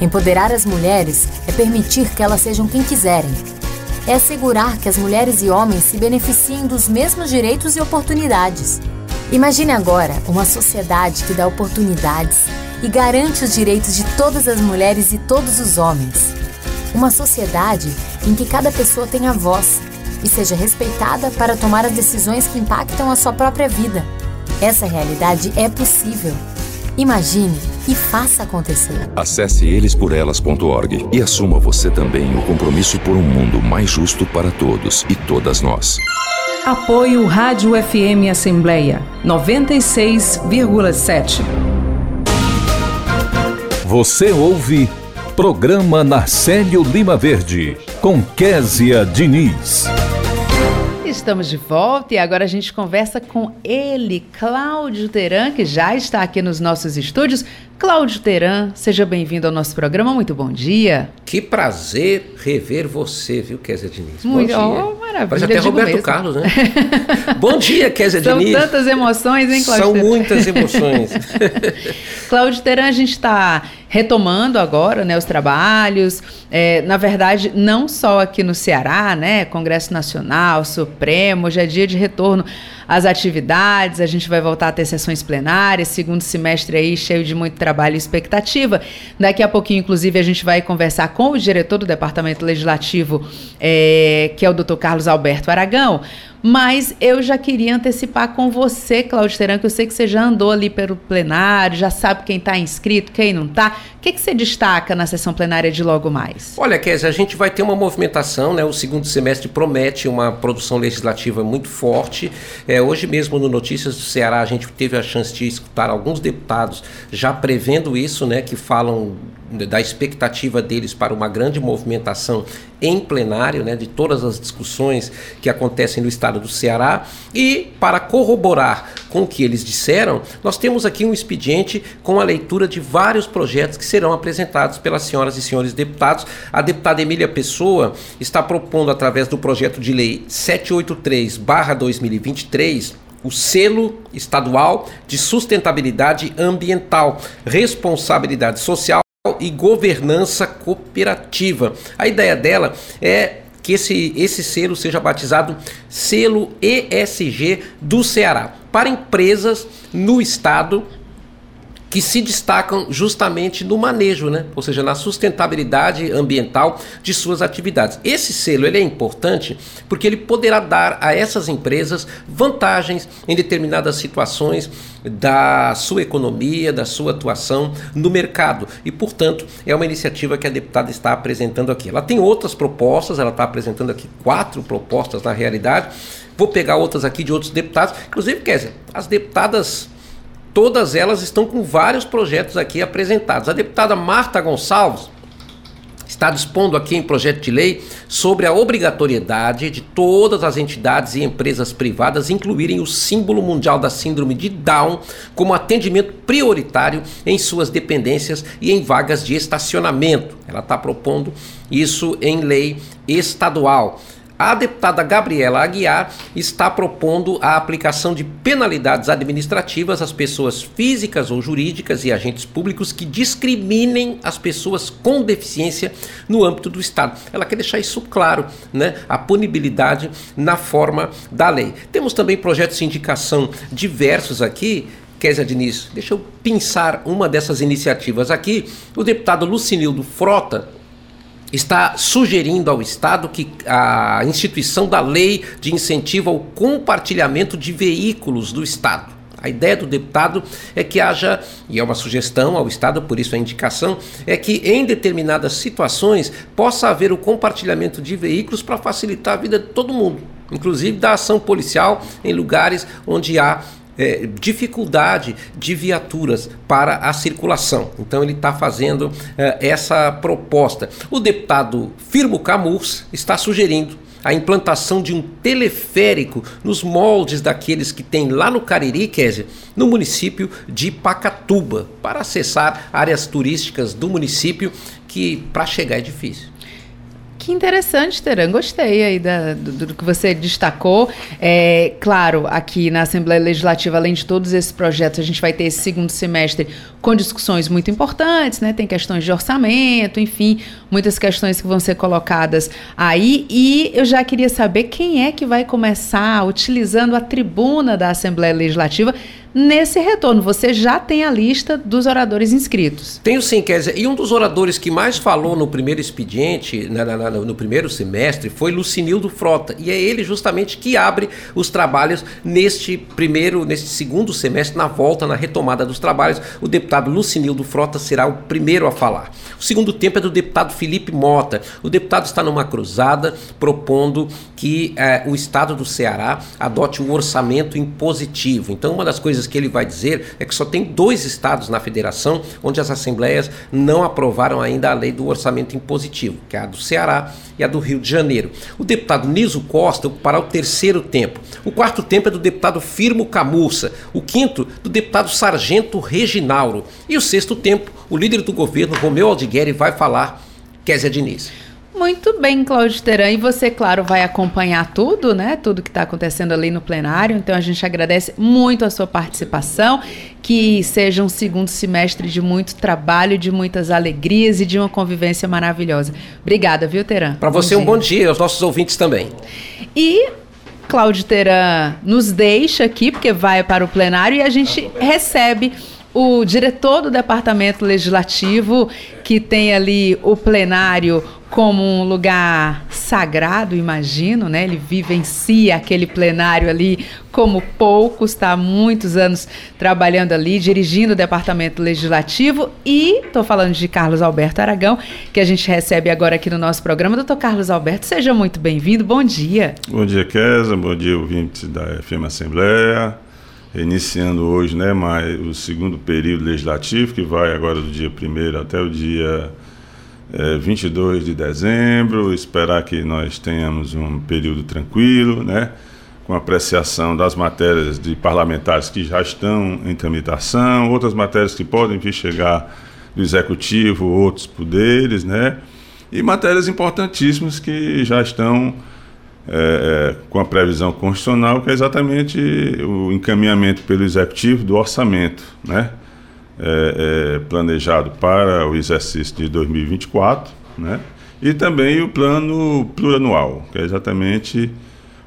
Empoderar as mulheres é permitir que elas sejam quem quiserem é assegurar que as mulheres e homens se beneficiem dos mesmos direitos e oportunidades. Imagine agora uma sociedade que dá oportunidades e garante os direitos de todas as mulheres e todos os homens. Uma sociedade em que cada pessoa tenha voz e seja respeitada para tomar as decisões que impactam a sua própria vida. Essa realidade é possível. Imagine e faça acontecer. Acesse elesporelas.org e assuma você também o compromisso por um mundo mais justo para todos e todas nós. Apoio Rádio FM Assembleia 96,7. Você ouve Programa Narcélio Lima Verde com Késia Diniz. Estamos de volta e agora a gente conversa com ele, Cláudio Teran, que já está aqui nos nossos estúdios. Cláudio Teran, seja bem-vindo ao nosso programa. Muito bom dia. Que prazer rever você, viu, Kézia Diniz? Muito bom dia. Oh, maravilha. Parece até Roberto mesmo. Carlos, né? bom dia, Kézia São Diniz. São tantas emoções, hein, Cláudio São Teran? muitas emoções. Cláudio Teran, a gente está retomando agora né, os trabalhos. É, na verdade, não só aqui no Ceará, né? Congresso Nacional, Supremo, já é dia de retorno às atividades, a gente vai voltar a ter sessões plenárias, segundo semestre aí cheio de muito trabalho e expectativa. Daqui a pouquinho, inclusive, a gente vai conversar com o diretor do Departamento Legislativo, é, que é o doutor Carlos Alberto Aragão, mas eu já queria antecipar com você, Cláudio Teran, que eu sei que você já andou ali pelo plenário, já sabe quem está inscrito, quem não está. O que, que você destaca na sessão plenária de logo mais? Olha, Kézia, a gente vai ter uma movimentação, né? O segundo semestre promete uma produção legislativa muito forte. É, hoje mesmo no Notícias do Ceará a gente teve a chance de escutar alguns deputados já prevendo isso, né? Que falam da expectativa deles para uma grande movimentação em plenário, né, de todas as discussões que acontecem no estado do Ceará. E para corroborar com o que eles disseram, nós temos aqui um expediente com a leitura de vários projetos que serão apresentados pelas senhoras e senhores deputados. A deputada Emília Pessoa está propondo, através do projeto de lei 783-2023, o selo estadual de sustentabilidade ambiental, responsabilidade social e governança cooperativa. A ideia dela é que esse, esse selo seja batizado selo ESG do Ceará para empresas no estado que se destacam justamente no manejo, né? ou seja, na sustentabilidade ambiental de suas atividades. Esse selo ele é importante porque ele poderá dar a essas empresas vantagens em determinadas situações da sua economia, da sua atuação no mercado. E, portanto, é uma iniciativa que a deputada está apresentando aqui. Ela tem outras propostas, ela está apresentando aqui quatro propostas na realidade. Vou pegar outras aqui de outros deputados. Inclusive, quer dizer, as deputadas Todas elas estão com vários projetos aqui apresentados. A deputada Marta Gonçalves está dispondo aqui em projeto de lei sobre a obrigatoriedade de todas as entidades e empresas privadas incluírem o símbolo mundial da síndrome de Down como atendimento prioritário em suas dependências e em vagas de estacionamento. Ela está propondo isso em lei estadual. A deputada Gabriela Aguiar está propondo a aplicação de penalidades administrativas às pessoas físicas ou jurídicas e agentes públicos que discriminem as pessoas com deficiência no âmbito do Estado. Ela quer deixar isso claro, né? A punibilidade na forma da lei. Temos também projetos de indicação diversos aqui Kézia Diniz, deixa eu pensar uma dessas iniciativas aqui. O deputado Lucinildo Frota está sugerindo ao Estado que a instituição da lei de incentivo ao compartilhamento de veículos do Estado. A ideia do deputado é que haja, e é uma sugestão ao Estado, por isso a indicação, é que em determinadas situações possa haver o compartilhamento de veículos para facilitar a vida de todo mundo, inclusive da ação policial em lugares onde há é, dificuldade de viaturas para a circulação. Então ele está fazendo é, essa proposta. O deputado Firmo Camus está sugerindo a implantação de um teleférico nos moldes daqueles que tem lá no Cariri, Kézia, no município de Pacatuba, para acessar áreas turísticas do município que para chegar é difícil. Que interessante, Teran. Gostei aí da, do, do, que você destacou. É, claro, aqui na Assembleia Legislativa, além de todos esses projetos, a gente vai ter esse segundo semestre com discussões muito importantes, né? Tem questões de orçamento, enfim, muitas questões que vão ser colocadas aí. E eu já queria saber quem é que vai começar utilizando a tribuna da Assembleia Legislativa nesse retorno. Você já tem a lista dos oradores inscritos. Tenho sim, Kézia. E um dos oradores que mais falou no primeiro expediente, na, na, no primeiro semestre, foi Lucinildo Frota. E é ele justamente que abre os trabalhos neste primeiro, neste segundo semestre, na volta, na retomada dos trabalhos. O deputado Lucinildo Frota será o primeiro a falar. O segundo tempo é do deputado Felipe Mota. O deputado está numa cruzada propondo que eh, o estado do Ceará adote um orçamento impositivo. Então, uma das coisas coisas que ele vai dizer é que só tem dois estados na federação onde as assembleias não aprovaram ainda a lei do orçamento impositivo, que é a do Ceará e a do Rio de Janeiro. O deputado Niso Costa ocupará o terceiro tempo. O quarto tempo é do deputado Firmo Camurça. O quinto, do deputado Sargento Reginauro. E o sexto tempo, o líder do governo, Romeu Aldigueri, vai falar Kézia Diniz. Muito bem, Cláudio Teran. E você, claro, vai acompanhar tudo, né? Tudo que está acontecendo ali no plenário. Então a gente agradece muito a sua participação. Que seja um segundo semestre de muito trabalho, de muitas alegrias e de uma convivência maravilhosa. Obrigada, viu, Teran? Para você, dia. um bom dia, aos nossos ouvintes também. E Cláudio Teran nos deixa aqui, porque vai para o plenário e a gente recebe o diretor do departamento legislativo, que tem ali o plenário como um lugar sagrado, imagino, né? Ele vivencia aquele plenário ali como poucos, está há muitos anos trabalhando ali, dirigindo o departamento legislativo e estou falando de Carlos Alberto Aragão, que a gente recebe agora aqui no nosso programa. Doutor Carlos Alberto, seja muito bem-vindo, bom dia. Bom dia, Kézia, bom dia, ouvintes da FM Assembleia. iniciando hoje né, mais o segundo período legislativo, que vai agora do dia 1 até o dia é, 22 de dezembro. Esperar que nós tenhamos um período tranquilo, né, com apreciação das matérias de parlamentares que já estão em tramitação, outras matérias que podem vir chegar do executivo, outros poderes, né, e matérias importantíssimas que já estão é, é, com a previsão constitucional, que é exatamente o encaminhamento pelo Executivo do orçamento né, é, é planejado para o exercício de 2024, né, e também o plano plurianual, que é exatamente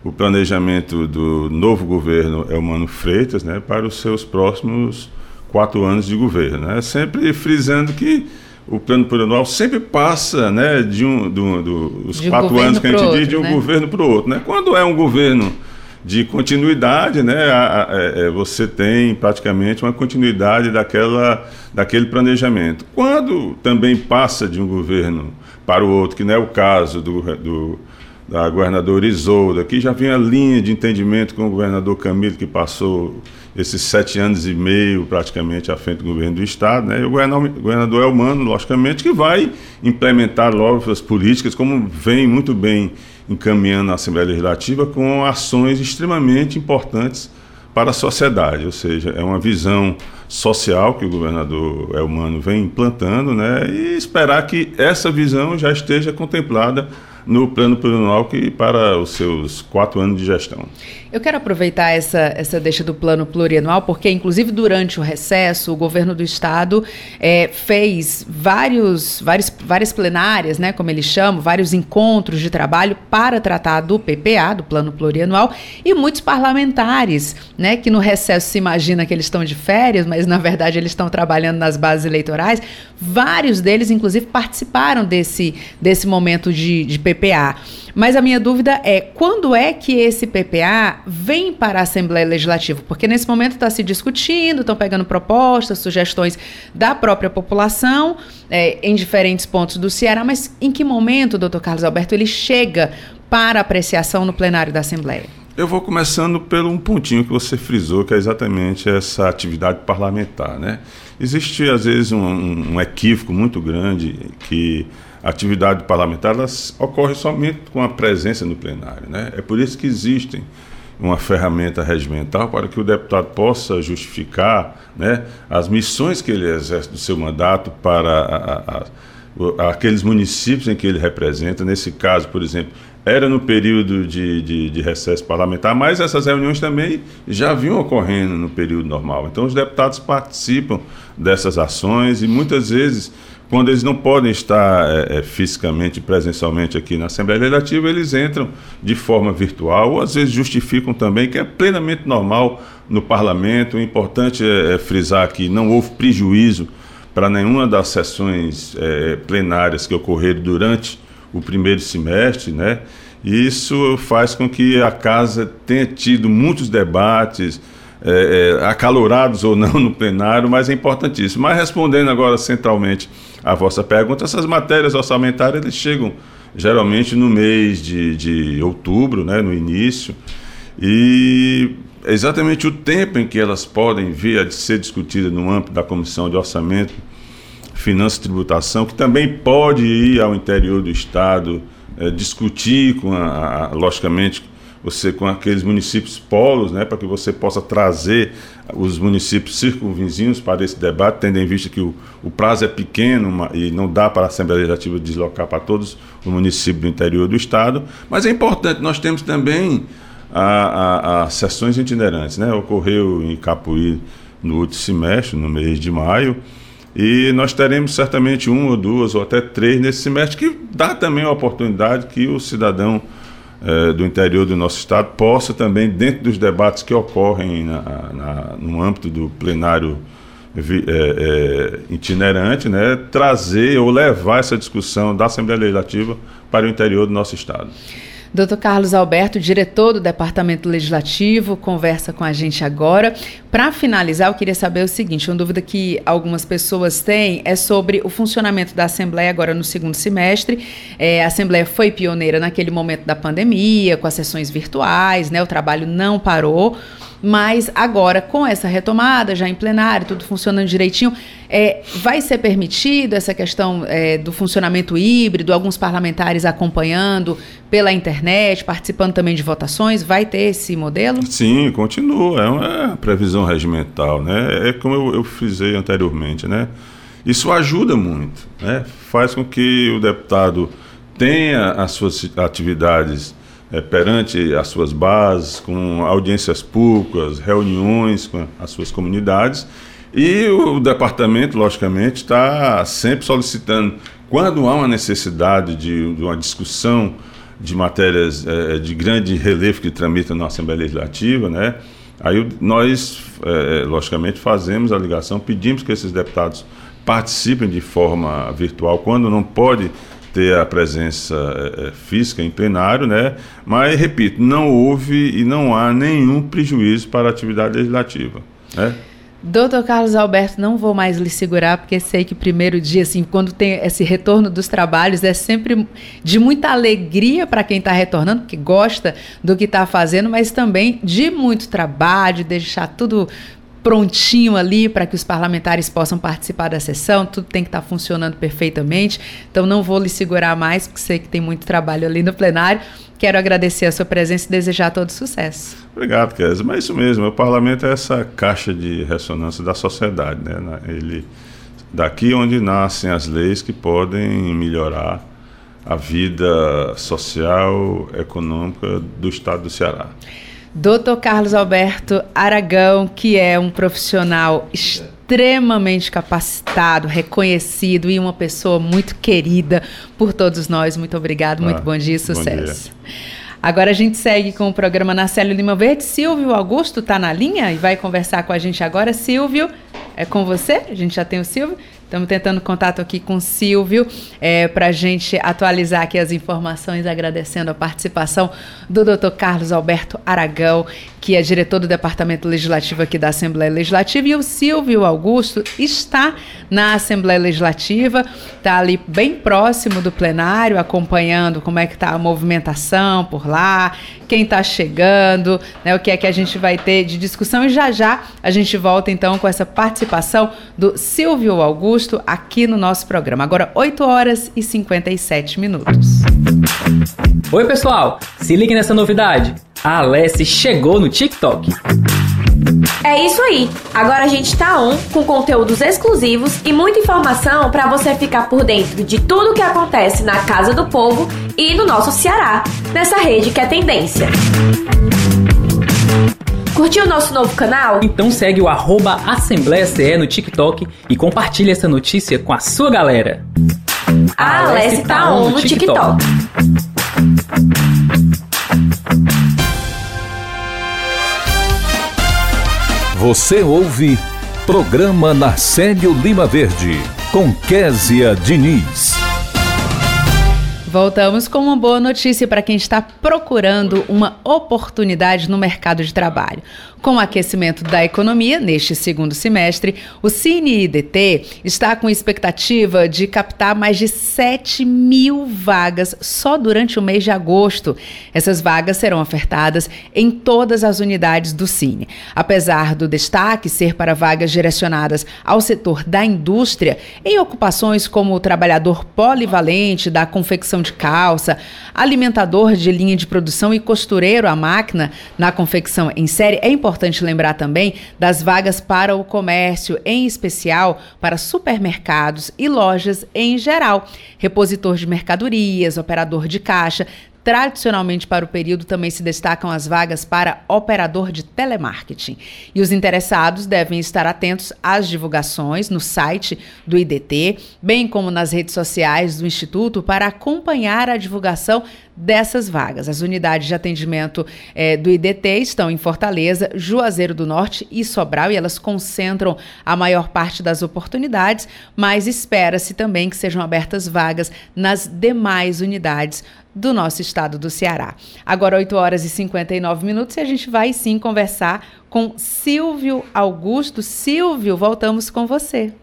o planejamento do novo governo Elmano Freitas né, para os seus próximos quatro anos de governo. Né, sempre frisando que o plano plurianual sempre passa né, de um, do, do, dos de quatro um anos que a gente diz de um né? governo para o outro. Né? Quando é um governo de continuidade, né, a, a, é, você tem praticamente uma continuidade daquela, daquele planejamento. Quando também passa de um governo para o outro, que não é o caso do, do da governadora Isolda, que já vinha linha de entendimento com o governador Camilo, que passou esses sete anos e meio praticamente à frente do governo do Estado, né? e o governador Elmano, logicamente, que vai implementar logo as políticas, como vem muito bem encaminhando a Assembleia Legislativa, com ações extremamente importantes para a sociedade, ou seja, é uma visão social que o governador Elmano vem implantando, né? e esperar que essa visão já esteja contemplada no plano plurianual que para os seus quatro anos de gestão. Eu quero aproveitar essa, essa deixa do plano plurianual, porque, inclusive, durante o recesso, o governo do estado é, fez vários, vários, várias plenárias, né, como eles chamam, vários encontros de trabalho para tratar do PPA, do plano plurianual, e muitos parlamentares, né, que no recesso se imagina que eles estão de férias, mas na verdade eles estão trabalhando nas bases eleitorais, vários deles, inclusive, participaram desse, desse momento de, de PPA PPA. Mas a minha dúvida é quando é que esse PPA vem para a Assembleia Legislativa? Porque nesse momento está se discutindo, estão pegando propostas, sugestões da própria população é, em diferentes pontos do Ceará, mas em que momento, doutor Carlos Alberto, ele chega para apreciação no plenário da Assembleia? Eu vou começando pelo um pontinho que você frisou, que é exatamente essa atividade parlamentar. Né? Existe, às vezes, um, um equívoco muito grande que a atividade parlamentar ocorre somente com a presença no plenário. Né? É por isso que existe uma ferramenta regimental para que o deputado possa justificar né, as missões que ele exerce do seu mandato para a, a, a, aqueles municípios em que ele representa. Nesse caso, por exemplo, era no período de, de, de, recesso parlamentar, mas essas reuniões também já vinham ocorrendo no período normal. Então, os deputados participam dessas ações e muitas vezes quando eles não podem estar é, é, fisicamente, presencialmente aqui na Assembleia Legislativa, eles entram de forma virtual, ou às vezes justificam também, que é plenamente normal no parlamento. O importante é, é frisar que não houve prejuízo para nenhuma das sessões é, plenárias que ocorreram durante o primeiro semestre, né? E isso faz com que a casa tenha tido muitos debates, é, é, acalorados ou não no plenário, mas é importantíssimo. Mas respondendo agora centralmente a vossa pergunta, essas matérias orçamentárias eles chegam geralmente no mês de, de outubro, né, no início, e é exatamente o tempo em que elas podem vir a ser discutidas no âmbito da Comissão de Orçamento, Finanças e Tributação, que também pode ir ao interior do Estado, é, discutir com a, a, logicamente, você com aqueles municípios polos, né, para que você possa trazer os municípios circunvizinhos para esse debate, tendo em vista que o, o prazo é pequeno uma, e não dá para a Assembleia Legislativa deslocar para todos os municípios do interior do Estado, mas é importante, nós temos também as sessões itinerantes, né, ocorreu em Capuí no último semestre, no mês de maio, e nós teremos certamente uma ou duas ou até três nesse semestre, que dá também a oportunidade que o cidadão é, do interior do nosso estado possa também, dentro dos debates que ocorrem na, na, no âmbito do plenário é, é, itinerante, né, trazer ou levar essa discussão da Assembleia Legislativa para o interior do nosso estado. Dr. Carlos Alberto, diretor do Departamento Legislativo, conversa com a gente agora. Para finalizar, eu queria saber o seguinte: uma dúvida que algumas pessoas têm é sobre o funcionamento da Assembleia agora no segundo semestre. É, a Assembleia foi pioneira naquele momento da pandemia, com as sessões virtuais, né? O trabalho não parou. Mas agora com essa retomada, já em plenário, tudo funcionando direitinho, é, vai ser permitido essa questão é, do funcionamento híbrido, alguns parlamentares acompanhando pela internet, participando também de votações, vai ter esse modelo? Sim, continua, é uma previsão regimental, né? É como eu, eu frisei anteriormente, né? Isso ajuda muito, né? Faz com que o deputado tenha as suas atividades é, perante as suas bases, com audiências públicas, reuniões com as suas comunidades. E o departamento, logicamente, está sempre solicitando, quando há uma necessidade de, de uma discussão de matérias é, de grande relevo que tramitam na Assembleia Legislativa, né? Aí nós, é, logicamente, fazemos a ligação, pedimos que esses deputados participem de forma virtual, quando não pode ter a presença é, física em plenário, né? Mas, repito, não houve e não há nenhum prejuízo para a atividade legislativa, né? Doutor Carlos Alberto, não vou mais lhe segurar, porque sei que primeiro dia, assim, quando tem esse retorno dos trabalhos, é sempre de muita alegria para quem está retornando, que gosta do que está fazendo, mas também de muito trabalho, de deixar tudo prontinho ali para que os parlamentares possam participar da sessão, tudo tem que estar tá funcionando perfeitamente. Então não vou lhe segurar mais, porque sei que tem muito trabalho ali no plenário. Quero agradecer a sua presença e desejar todo sucesso. Obrigado, Kézia. Mas é isso mesmo, o parlamento é essa caixa de ressonância da sociedade, né? Ele daqui onde nascem as leis que podem melhorar a vida social, econômica do estado do Ceará. Dr. Carlos Alberto Aragão, que é um profissional extremamente capacitado, reconhecido e uma pessoa muito querida por todos nós. Muito obrigado, muito ah, bom dia e sucesso. Dia. Agora a gente segue com o programa Narcélio Lima Verde. Silvio Augusto está na linha e vai conversar com a gente agora. Silvio, é com você? A gente já tem o Silvio. Estamos tentando contato aqui com o Silvio é, para a gente atualizar aqui as informações, agradecendo a participação do Dr. Carlos Alberto Aragão, que é diretor do Departamento Legislativo aqui da Assembleia Legislativa, e o Silvio Augusto está na Assembleia Legislativa, está ali bem próximo do plenário, acompanhando como é que está a movimentação por lá, quem está chegando, né, o que é que a gente vai ter de discussão, e já já a gente volta então com essa participação do Silvio Augusto aqui no nosso programa. Agora 8 horas e 57 minutos. Oi, pessoal! Se ligue nessa novidade a Alessi chegou no TikTok. É isso aí. Agora a gente tá on com conteúdos exclusivos e muita informação para você ficar por dentro de tudo que acontece na Casa do Povo e no nosso Ceará, nessa rede que é tendência. Curtiu o nosso novo canal? Então segue o arroba Assembleia CE no TikTok e compartilhe essa notícia com a sua galera. A Alessi tá on no TikTok. Você ouve Programa Narcélio Lima Verde, com Késia Diniz. Voltamos com uma boa notícia para quem está procurando uma oportunidade no mercado de trabalho. Com o aquecimento da economia neste segundo semestre, o CineIDT está com expectativa de captar mais de 7 mil vagas só durante o mês de agosto. Essas vagas serão ofertadas em todas as unidades do Cine. Apesar do destaque ser para vagas direcionadas ao setor da indústria, em ocupações como o trabalhador polivalente da confecção de calça, alimentador de linha de produção e costureiro à máquina na confecção em série, é importante importante lembrar também das vagas para o comércio, em especial para supermercados e lojas em geral. Repositor de mercadorias, operador de caixa, Tradicionalmente, para o período, também se destacam as vagas para operador de telemarketing. E os interessados devem estar atentos às divulgações no site do IDT, bem como nas redes sociais do Instituto, para acompanhar a divulgação dessas vagas. As unidades de atendimento é, do IDT estão em Fortaleza, Juazeiro do Norte e Sobral, e elas concentram a maior parte das oportunidades, mas espera-se também que sejam abertas vagas nas demais unidades do nosso estado do Ceará. Agora, 8 horas e 59 minutos, e a gente vai sim conversar com Silvio Augusto. Silvio, voltamos com você.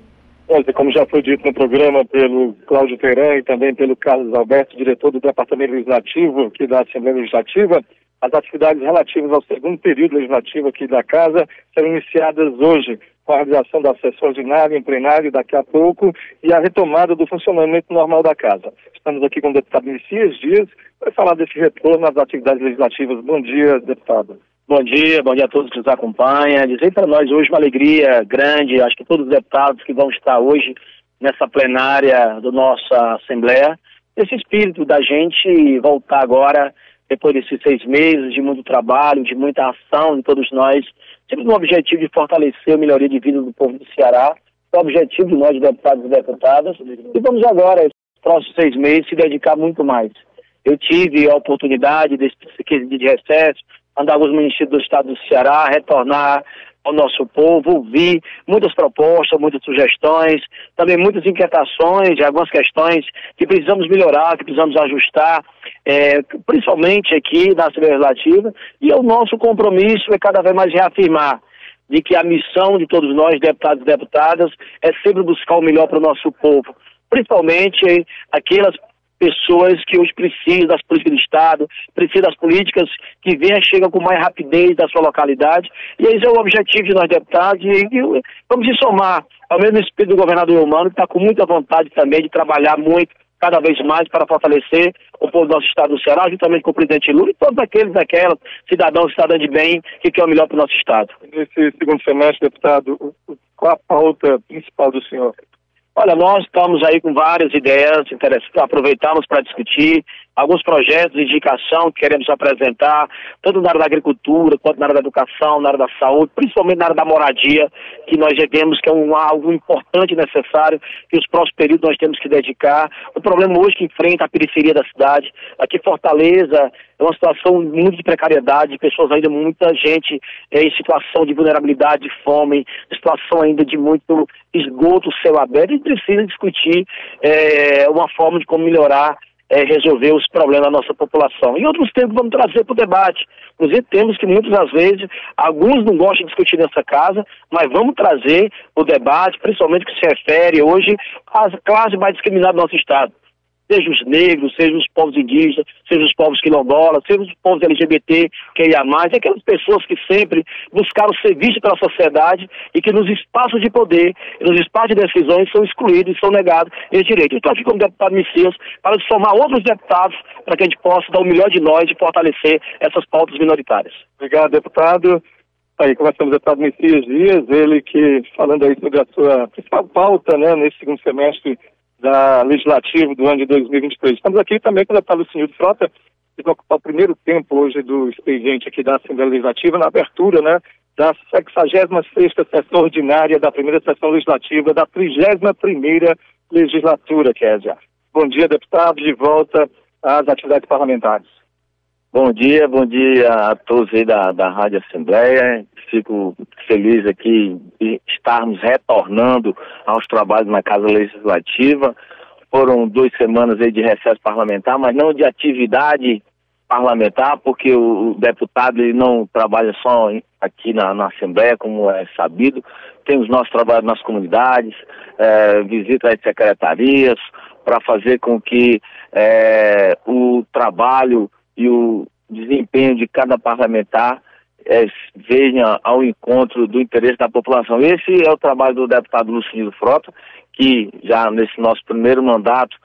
Como já foi dito no programa pelo Cláudio Teran e também pelo Carlos Alberto, diretor do Departamento Legislativo aqui da Assembleia Legislativa, As atividades relativas ao segundo período legislativo aqui da Casa serão iniciadas hoje, com a realização da sessão ordinária em plenário daqui a pouco e a retomada do funcionamento normal da Casa. Estamos aqui com o deputado Messias Dias para falar desse retorno às atividades legislativas. Bom dia, deputado. Bom dia, bom dia a todos que nos acompanham. Dizer para nós hoje uma alegria grande, acho que todos os deputados que vão estar hoje nessa plenária da nossa Assembleia, esse espírito da gente voltar agora depois desses seis meses de muito trabalho, de muita ação de todos nós, sempre no objetivo de fortalecer a melhoria de vida do povo do Ceará, é o objetivo de nós, deputados e deputadas, e vamos agora, próximos seis meses, se dedicar muito mais. Eu tive a oportunidade desse de recesso, andar alguns municípios do estado do Ceará, retornar ao nosso povo, ouvir muitas propostas, muitas sugestões, também muitas inquietações, algumas questões que precisamos melhorar, que precisamos ajustar, é, principalmente aqui na Assembleia Legislativa, e o nosso compromisso é cada vez mais reafirmar de que a missão de todos nós, deputados e deputadas, é sempre buscar o melhor para o nosso povo, principalmente aquelas pessoas que hoje precisam das políticas do Estado, precisam das políticas que venham chegam com mais rapidez da sua localidade. E esse é o objetivo de nós deputados, e, vamos se somar ao mesmo espírito do governador Humano, que está com muita vontade também de trabalhar muito, cada vez mais, para fortalecer o povo do nosso estado do Ceará, juntamente com o presidente Lula e todos aqueles, aquelas cidadãos cidadãs de bem que querem o melhor para o nosso estado. Nesse segundo semestre, deputado, qual a pauta principal do senhor? Olha, nós estamos aí com várias ideias aproveitamos para discutir alguns projetos de indicação que queremos apresentar, tanto na área da agricultura, quanto na área da educação, na área da saúde, principalmente na área da moradia, que nós vemos que é um, algo importante e necessário, que os próximos períodos nós temos que dedicar. O problema hoje que enfrenta a periferia da cidade, aqui Fortaleza, é uma situação muito de precariedade, pessoas ainda, muita gente é, em situação de vulnerabilidade, de fome, situação ainda de muito esgoto céu aberto, e precisa discutir é, uma forma de como melhorar é, resolver os problemas da nossa população. E outros temas vamos trazer para o debate. Inclusive, temos que muitas das vezes, alguns não gostam de discutir nessa casa, mas vamos trazer o debate, principalmente que se refere hoje às classes mais discriminadas do nosso Estado seja os negros, seja os povos indígenas, seja os povos quilombolas, seja os povos LGBT, que ia mais, aquelas pessoas que sempre buscaram ser vistas pela sociedade e que nos espaços de poder, nos espaços de decisões são excluídos e são negados esse direito. Estou aqui como deputado Messias para somar outros deputados para que a gente possa dar o melhor de nós e fortalecer essas pautas minoritárias. Obrigado, deputado. Aí, começamos o deputado Messias Dias, ele que, falando aí sobre a sua principal pauta, né, nesse segundo semestre da Legislativo do ano de 2023. Estamos aqui também com o deputado Lucinildo Frota, que vai ocupar o primeiro tempo hoje do expediente aqui da Assembleia Legislativa, na abertura, né, da 66ª sessão ordinária da primeira sessão legislativa da 31ª legislatura, Kézia. Bom dia, deputado, de volta às atividades parlamentares. Bom dia, bom dia a todos aí da, da Rádio Assembleia. Fico feliz aqui de estarmos retornando aos trabalhos na Casa Legislativa. Foram duas semanas aí de recesso parlamentar, mas não de atividade parlamentar, porque o deputado ele não trabalha só aqui na, na Assembleia, como é sabido. Tem os nossos trabalhos nas comunidades, é, visita às secretarias, para fazer com que é, o trabalho e o desempenho de cada parlamentar é, venha ao encontro do interesse da população. Esse é o trabalho do deputado Luciano Frota, que já nesse nosso primeiro mandato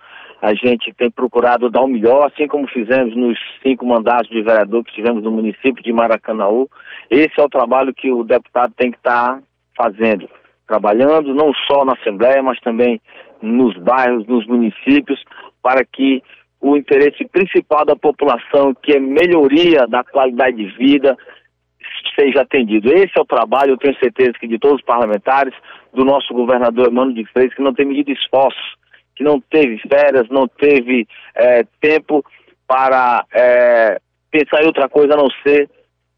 a gente tem procurado dar o melhor, assim como fizemos nos cinco mandatos de vereador que tivemos no município de Maracanaú. Esse é o trabalho que o deputado tem que estar tá fazendo, trabalhando não só na Assembleia, mas também nos bairros, nos municípios, para que o interesse principal da população, que é melhoria da qualidade de vida, seja atendido. Esse é o trabalho, eu tenho certeza que de todos os parlamentares, do nosso governador Emmanuel de Freitas, que não tem medido esforços, que não teve férias, não teve é, tempo para é, pensar em outra coisa a não ser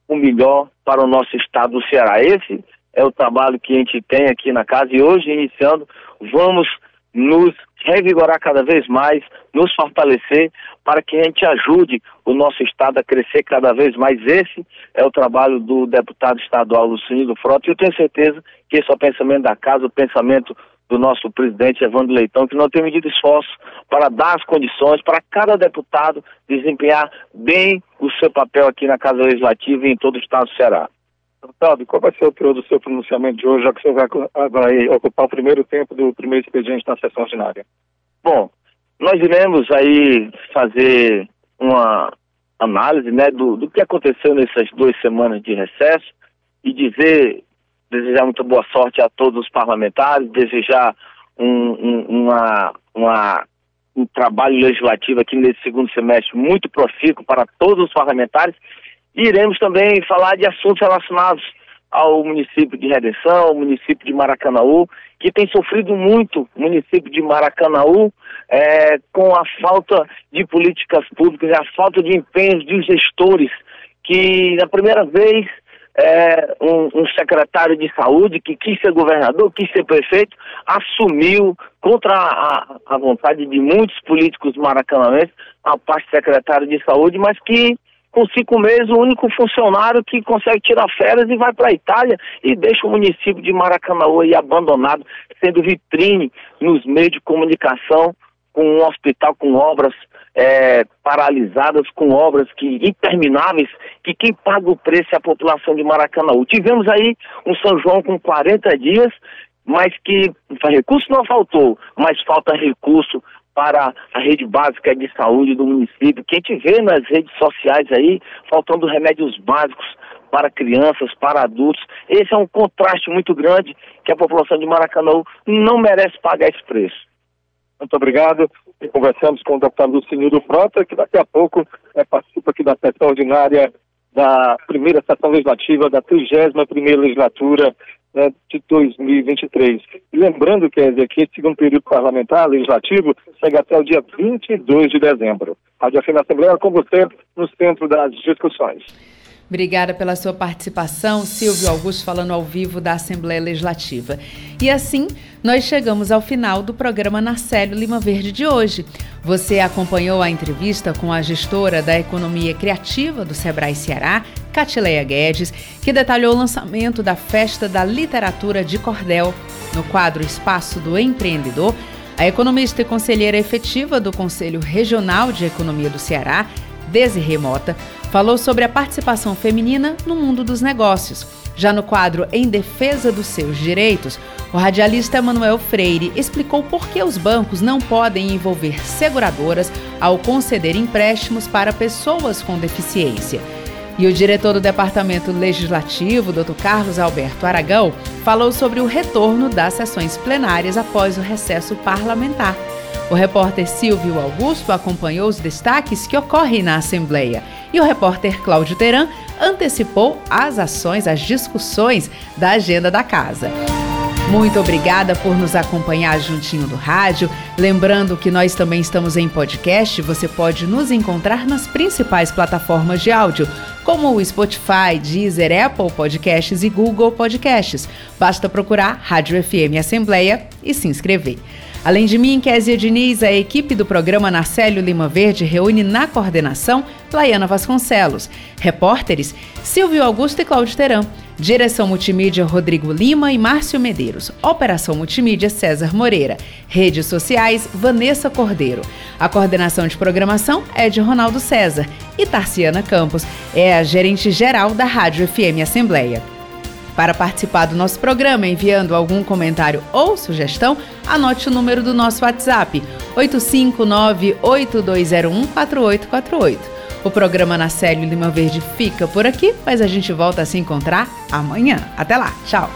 o melhor para o nosso estado do Ceará. Esse é o trabalho que a gente tem aqui na casa e hoje, iniciando, vamos nos revigorar cada vez mais, nos fortalecer para que a gente ajude o nosso Estado a crescer cada vez mais. Esse é o trabalho do deputado estadual Lucinho Frota e eu tenho certeza que esse é o pensamento da casa, o pensamento do nosso presidente Evandro Leitão, que não tem medido esforço para dar as condições para cada deputado desempenhar bem o seu papel aqui na Casa Legislativa e em todo o estado do Ceará. Deputado, qual vai ser o período do seu pronunciamento de hoje, já que o senhor vai, vai ocupar o primeiro tempo do primeiro expediente na sessão ordinária? Bom, nós iremos aí fazer uma análise né, do, do que aconteceu nessas duas semanas de recesso e dizer, desejar muita boa sorte a todos os parlamentares, desejar um, um, uma, uma, um trabalho legislativo aqui nesse segundo semestre muito profícuo para todos os parlamentares. Iremos também falar de assuntos relacionados ao município de Redenção, ao município de Maracanaú, que tem sofrido muito o município de Maracanaú é, com a falta de políticas públicas, a falta de empenhos dos gestores, que na primeira vez é, um, um, secretário de saúde que quis ser governador, quis ser prefeito, assumiu contra a, a vontade de muitos políticos maracanãenses a parte secretário de saúde, mas que com cinco meses, o único funcionário que consegue tirar férias e vai para a Itália e deixa o município de Maracanã aí abandonado, sendo vitrine nos meios de comunicação, com um hospital com obras é, paralisadas, com obras que intermináveis, que quem paga o preço é a população de Maracanã. Tivemos aí um São João com 40 dias, mas que recurso não faltou, mas falta recurso para a rede básica de saúde do município, que a gente vê nas redes sociais aí, faltando remédios básicos para crianças, para adultos. Esse é um contraste muito grande que a população de Maracanã não merece pagar esse preço. Muito obrigado. E conversamos com o deputado Lucinildo Frota, que daqui a pouco é, participa aqui da sessão ordinária da primeira sessão legislativa da 31ª legislatura né, de 2023. E lembrando, Kézia, que esse segundo período parlamentar legislativo chega até o dia 22 de dezembro. Rádio FM Assembleia com você no centro das discussões. Obrigada pela sua participação, Silvio Augusto, falando ao vivo da Assembleia Legislativa. E assim, nós chegamos ao final do programa Narcélio Lima Verde de hoje. Você acompanhou a entrevista com a gestora da Economia Criativa do Sebrae Ceará, Catileia Guedes, que detalhou o lançamento da Festa da Literatura de Cordel. No quadro Espaço do Empreendedor, a economista e conselheira efetiva do Conselho Regional de Economia do Ceará, Desirê Mota, falou sobre a participação feminina no mundo dos negócios. Já no quadro Em Defesa dos Seus Direitos, o radialista Manuel Freire explicou por que os bancos não podem envolver seguradoras ao conceder empréstimos para pessoas com deficiência. E o diretor do Departamento Legislativo, Dr. Carlos Alberto Aragão, falou sobre o retorno das sessões plenárias após o recesso parlamentar. O repórter Silvio Augusto acompanhou os destaques que ocorrem na Assembleia e o repórter Cláudio Teran antecipou as ações, as discussões da agenda da casa. Muito obrigada por nos acompanhar juntinho do rádio. Lembrando que nós também estamos em podcast, você pode nos encontrar nas principais plataformas de áudio, como o Spotify, Deezer, Apple Podcasts e Google Podcasts. Basta procurar Rádio FM Assembleia e se inscrever. Além de mim, Kézia Diniz, a equipe do programa Narcélio Lima Verde reúne na coordenação Laiana Vasconcelos, repórteres Silvio Augusto e Cláudio Teran, direção multimídia Rodrigo Lima e Márcio Medeiros, operação multimídia César Moreira, redes sociais Vanessa Cordeiro. A coordenação de programação é de Ronaldo César e Tarciana Campos. É a gerente geral da Rádio FM Assembleia. Para participar do nosso programa enviando algum comentário ou sugestão, anote o número do nosso WhatsApp: 859-8201-4848. O programa na Célio Lima Verde fica por aqui, mas a gente volta a se encontrar amanhã. Até lá, tchau!